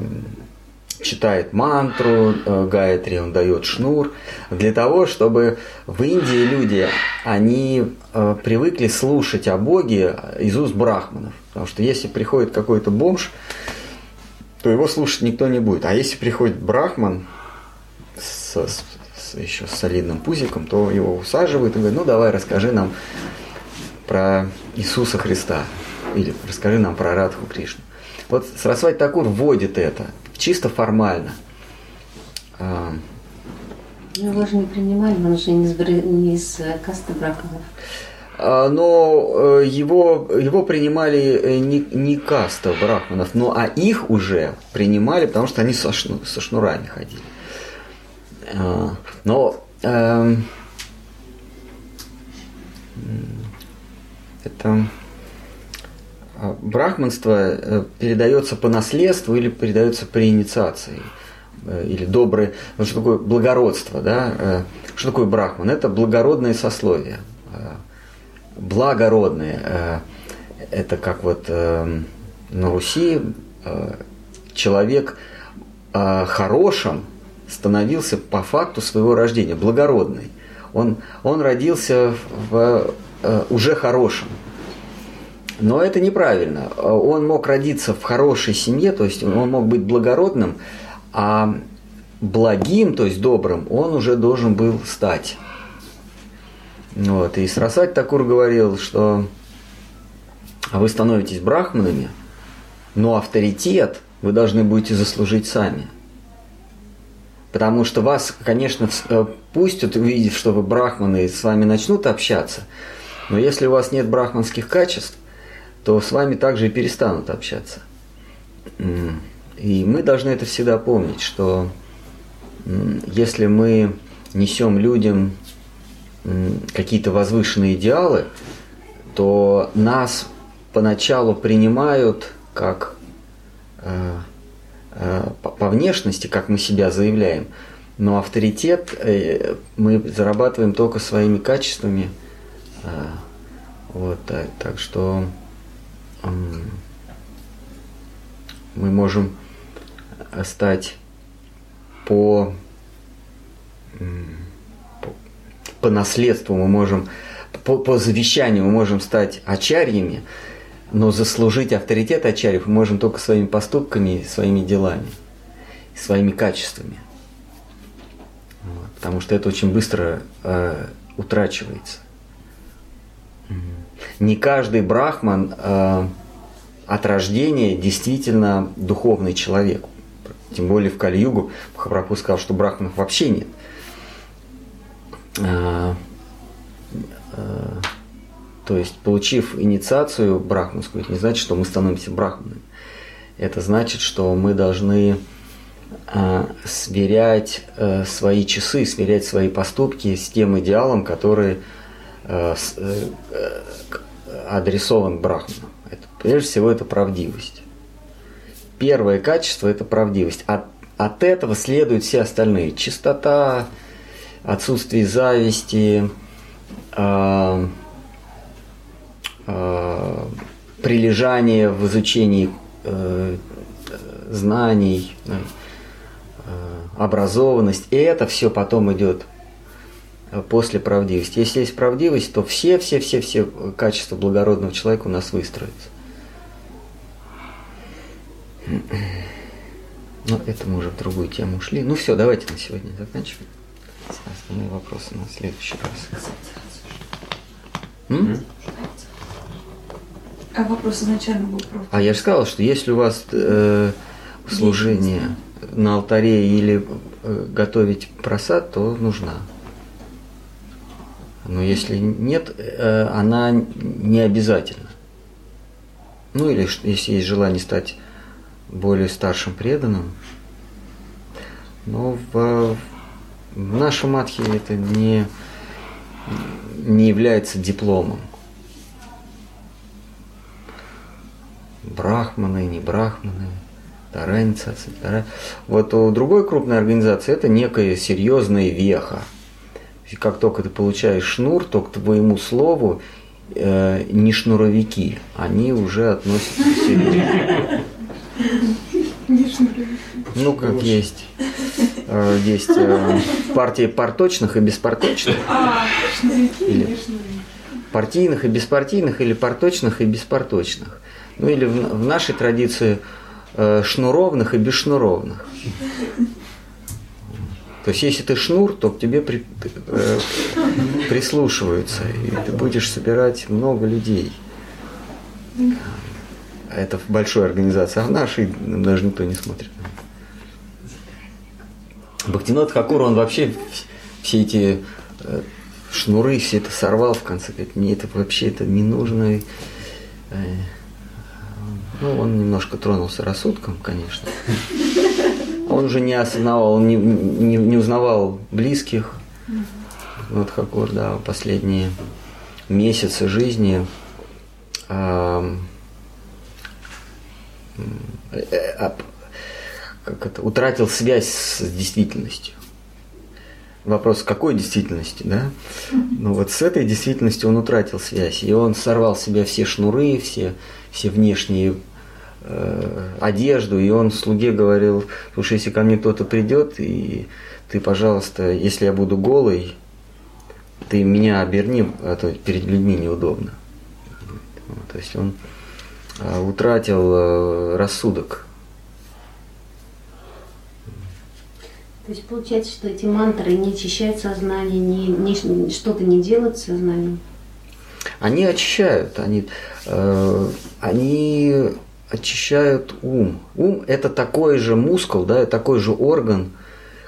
читает мантру э, Гайатри, он дает шнур, для того, чтобы в Индии люди, они э, привыкли слушать о Боге из уст брахманов. Потому что если приходит какой-то бомж, то его слушать никто не будет. А если приходит брахман с, с- с- еще солидным пузиком, то его усаживают и говорят, ну давай расскажи нам про Иисуса Христа. Или расскажи нам про Радху Кришну. Вот Сарасвати Такур вводит это чисто формально. А, Ну, его же не принимали, он же не из, не из э, касты брахманов. А, Но э, его, его принимали э, не, не каста брахманов, но а их уже принимали, потому что они со, шну- со шнурами ходили. А, Но эм, м, это а, брахманство э, передается по наследству или передается при инициации Э, или доброе, ну, что такое благородство, да? Э, Что такое брахман? Это благородное сословие, благородное. э, Это как вот э, на Руси э, человек хорошим становился по факту своего рождения, благородный. Он, он родился в, уже хорошим. Но это неправильно. Он мог родиться в хорошей семье, то есть он мог быть благородным, а благим, то есть добрым, он уже должен был стать. Вот. И Срасать Такур говорил, что вы становитесь брахманами, но авторитет вы должны будете заслужить сами. Потому что вас, конечно, э, пустят, увидев, что вы брахманы, и с вами начнут общаться, но если у вас нет брахманских качеств, то с вами также и перестанут общаться. И мы должны это всегда помнить, что если мы несем людям какие-то возвышенные идеалы, то нас поначалу принимают как э, э, по внешности, как мы себя заявляем, но авторитет э, мы зарабатываем только своими качествами. Вот, так что мы можем стать по, по наследству, мы можем по, по завещанию мы можем стать ачарьями, но заслужить авторитет ачарьев мы можем только своими поступками, своими делами, своими качествами. Вот, потому что это очень быстро э, утрачивается. Не каждый брахман э, от рождения действительно духовный человек. Тем более в Кали-югу Махапрабху сказал, что брахманов вообще нет. Э, э, то есть, получив инициацию брахманскую, это не значит, что мы становимся брахманами. Это значит, что мы должны э, сверять свои часы, сверять свои поступки с тем идеалом, который адресован брахману. Это, прежде всего, это правдивость. Первое качество – это правдивость. От, от этого следуют все остальные. Чистота, отсутствие зависти, э, э, прилежание в изучении э, знаний, э, образованность. И это все потом идет после правдивости. Если есть правдивость, то все-все-все-все качества благородного человека у нас выстроятся. Ну, это мы уже в другую тему ушли. Ну все, давайте на сегодня заканчиваем. Остальные вопросы на следующий раз. М? А вопрос изначально был про... А я же сказал, что если у вас э, служение на алтаре или э, готовить просад, то нужна. Но если нет, э, она не обязательна. Ну или если есть желание стать более старшим преданным. Но в, в нашем матхе это не, не является дипломом. Брахманы, не брахманы, инициация, вторая. Вот у другой крупной организации это некая серьезная веха. И как только ты получаешь шнур, то к твоему слову э, не шнуровики, они уже относятся к серьезно. Ну, как есть. Э, есть э, партии парточных и беспарточных. А, или партийных и беспартийных, или парточных и беспарточных. Ну или в, нашей традиции э, шнуровных и бесшнуровных. То есть, если ты шнур, то к тебе при, э, прислушиваются, и ты будешь собирать много людей. Это в большой организации, а в нашей даже никто не смотрит. Бахтинот Хакур, он вообще все эти э, шнуры, все это сорвал в конце, говорит, мне это вообще это не нужно. Э, ну, он немножко тронулся рассудком, конечно. Он уже не осознавал, он не, не, не узнавал близких. Вот Хакур, да, последние месяцы жизни э, э, как это, утратил связь с действительностью. Вопрос, какой действительности, да? Ну вот с этой действительностью он утратил связь, и он сорвал с себя все шнуры, все, все внешние э, одежду, и он слуге говорил, слушай, если ко мне кто-то придет, и ты, пожалуйста, если я буду голый, ты меня оберни, а то перед людьми неудобно. То есть он э, утратил э, рассудок. То есть получается, что эти мантры не очищают сознание, не, не- что-то не делают с сознанием. Они очищают, они, э, они очищают ум. Ум это такой же мускул, да, такой же орган,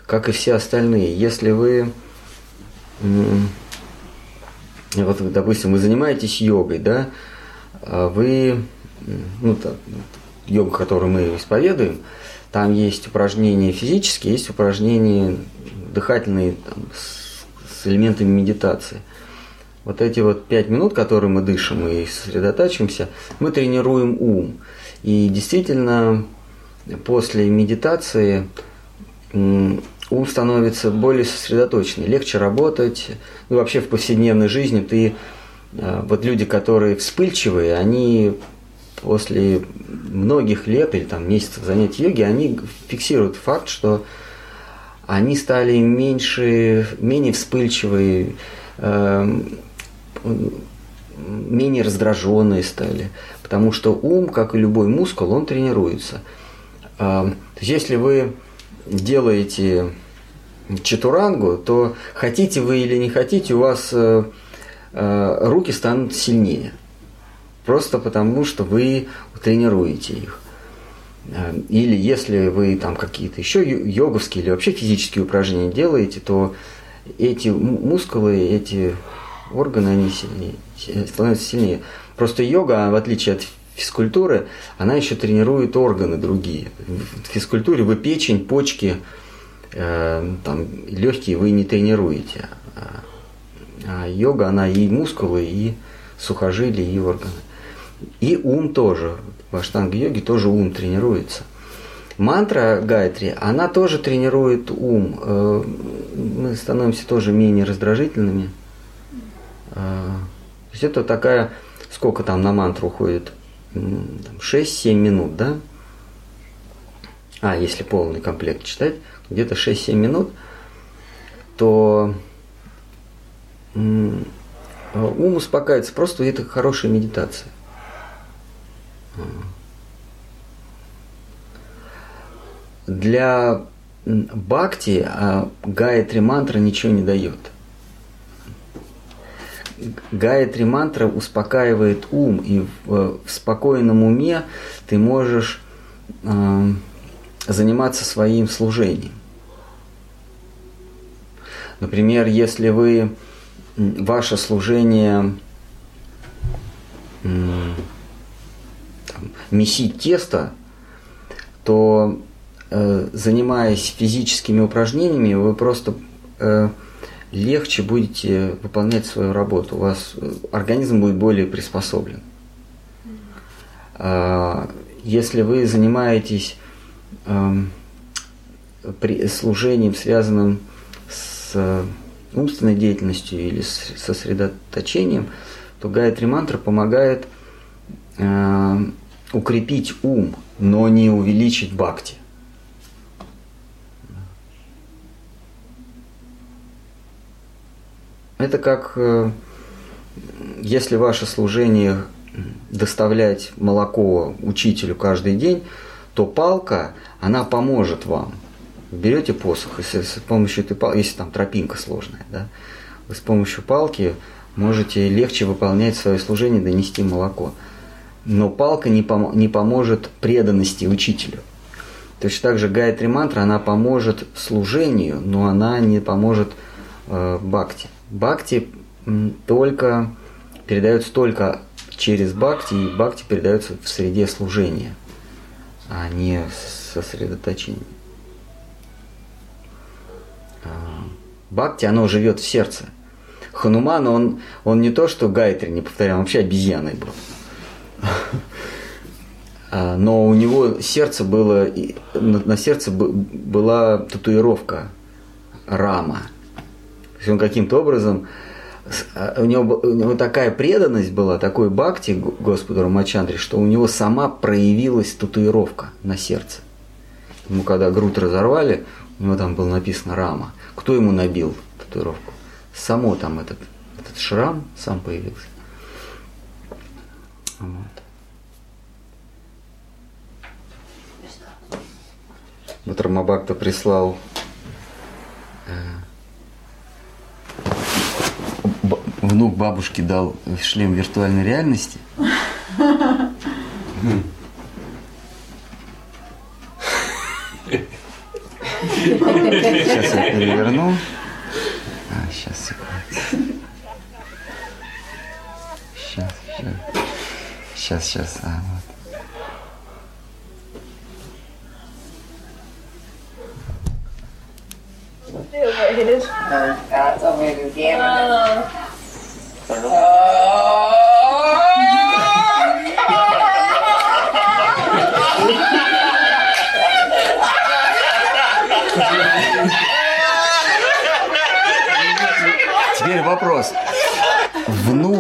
как и все остальные. Если вы, вот, допустим, вы занимаетесь йогой, да, а вы, ну, та- йога, которую мы исповедуем, там есть упражнения физические, есть упражнения дыхательные там, с, с элементами медитации. Вот эти вот пять минут, которые мы дышим и сосредотачиваемся, мы тренируем ум. И действительно, после медитации ум становится более сосредоточенный, легче работать. Ну, вообще в повседневной жизни ты, э, вот люди, которые вспыльчивые, они после многих лет или там месяцев занятий йоги, они фиксируют факт, что они стали меньше, менее вспыльчивые, эм, менее раздраженные стали, потому что ум, как и любой мускул, он тренируется. Есть, если вы делаете чатурангу, то хотите вы или не хотите, у вас э, э, руки станут сильнее. Просто потому, что вы тренируете их. Э, Или если вы там какие-то еще йоговские или вообще физические упражнения делаете, то эти мускулы, эти органы, они сильнее, си- становятся сильнее. Просто йога, в отличие от физкультуры, она еще тренирует органы другие. В физкультуре вы печень, почки, э, там, легкие вы не тренируете. А- А йога, она и мускулы, и сухожилия, и органы. И ум тоже. В аштанга-йоге тоже ум тренируется. Мантра Гайтри, она тоже тренирует ум. Э, Мы становимся тоже менее раздражительными. Э, То есть это такая, сколько там на мантру уходит? М, там 6-7 минут, да? А, если полный комплект читать, где-то 6-7 минут, то э, ум успокаивается. Просто это хорошая медитация. Для бхакти а, Гаятри мантра ничего не дает. Гаятри мантра успокаивает ум, и в, в спокойном уме ты можешь э, заниматься своим служением. Например, если вы ваше служение месить тесто, то э, занимаясь физическими упражнениями, вы просто э, легче будете выполнять свою работу. У вас э, организм будет более приспособлен. А, Если вы занимаетесь эм, при- служением, связанным с э, умственной деятельностью или с сосредоточением, то Гайатри мантра помогает э, укрепить ум, но не увеличить бхакти. Это как э, если ваше служение доставлять молоко учителю каждый день, то палка, она поможет вам. Берете посох, и с, с помощью этой палки, если там тропинка сложная, да, вы с помощью палки можете легче выполнять свое служение, донести молоко. Но палка не, пом- не поможет преданности учителю. Точно так же Гайатри мантра, она поможет служению, но она не поможет э, бхакти. Бхакти только передается только через бхакти, и бхакти передается в среде служения, а не сосредоточения. А, Бхакти, оно живет в сердце. Хануман, он, он не то, что Гайтри не повторял, он вообще обезьяной был. А, Но у него сердце было, на сердце бы- была татуировка Рама. То есть он каким-то образом, а, у него, у него такая преданность была, такой бхакти Господу Рамачандре, что у него сама проявилась татуировка на сердце. Ему когда грудь разорвали, у него там было написано Рама. Кто ему набил татуировку? Само там этот, этот шрам сам появился. Вот. Вот Рамабакта прислал э, б- внук бабушке дал шлем виртуальной реальности. <laughs> Сейчас я переверну. А, сейчас, секунду. Сейчас, сейчас. Сейчас, сейчас. А, вот. Теперь вопрос.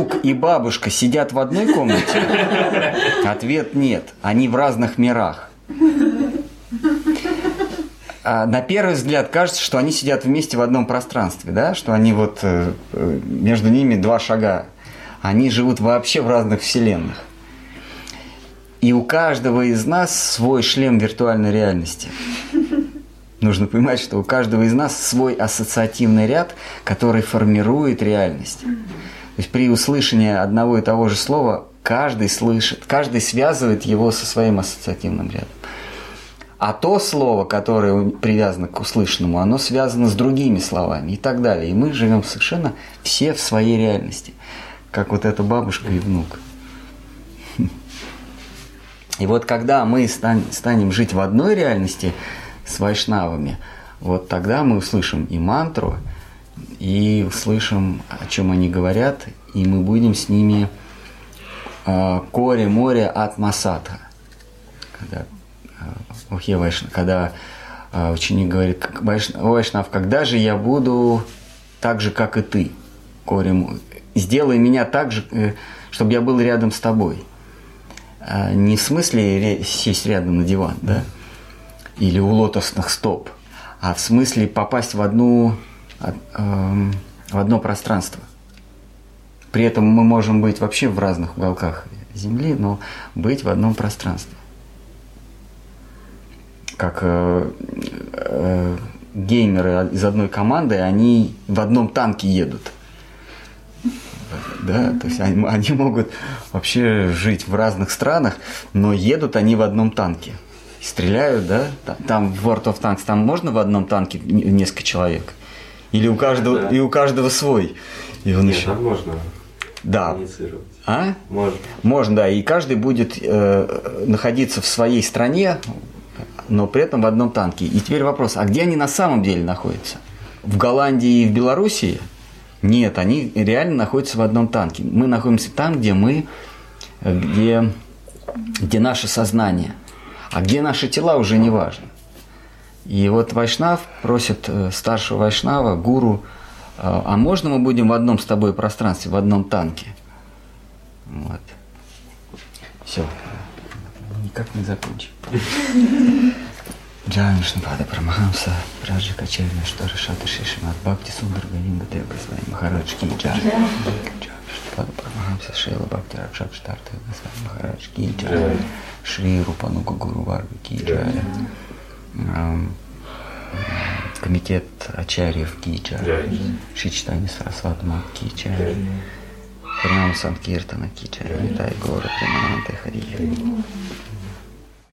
Внук и бабушка сидят в одной комнате? Ответ нет. Они в разных мирах. А на первый взгляд кажется, что они сидят вместе в одном пространстве, да, что они вот э, э, между ними два шага. Они живут вообще в разных вселенных. И у каждого из нас свой шлем виртуальной реальности. Нужно понимать, что у каждого из нас свой ассоциативный ряд, который формирует реальность. То есть при услышании одного и того же слова каждый слышит, каждый связывает его со своим ассоциативным рядом. А то слово, которое привязано к услышанному, оно связано с другими словами и так далее. И мы живем совершенно все в своей реальности. Как вот эта бабушка и внук. И вот когда мы стан- станем жить в одной реальности с вайшнавами, вот тогда мы услышим и мантру, и услышим, о чем они говорят, и мы будем с ними э, коре море от масатха. Когда, э, Охе Вайшна, когда э, ученик говорит, Вайшнав, когда же я буду так же, как и ты? Коре, сделай меня так же, э, чтобы я был рядом с тобой. А не в смысле сесть рядом на диван, да? Или у лотосных стоп, а в смысле попасть в одну а- в одно пространство. При этом мы можем быть вообще в разных уголках Земли, но быть в одном пространстве. Как э, э, геймеры из одной команды, они в одном танке едут. Да, то есть они, они могут вообще жить в разных странах, но едут они в одном танке. Стреляют, да? Та- Там в World of Tanks, там можно в одном танке несколько человек? Или у каждого, Да. и у каждого свой? И он Нет, еще... можно Да. А? Можно. Можно, да. И каждый будет э, находиться в своей стране, но при этом в одном танке. И теперь вопрос, а где они на самом деле находятся? В Голландии и в Белоруссии? Нет, они реально находятся в одном танке. Мы находимся там, где мы, э, где, где наше сознание. А где наши тела уже не важно. И вот Вайшнав просит э, старшего Вайшнава, гуру, э, а можно мы будем в одном с тобой пространстве, в одном танке? Вот. Все. Никак не закончим. Джай Вишнупада Парамахамса, Раджи Качельна, что Рашата Шишимат, Бхакти Сундар Галинга Дева Свай Махарадж Ки Джай. Джай Вишнупада Парамахамса, Шейла Бхакти Ракшат Штарта Свай Махарадж Ки Джай. Шри Рупанука Гуру Варга Ки Джай. Ам, Комитет Ачарьев Ки Джай. Джай. Шичтани Сарасват Мат Ки Джай. Принам Санкиртана Ки Джай. Нитай Гора Примананте Хари.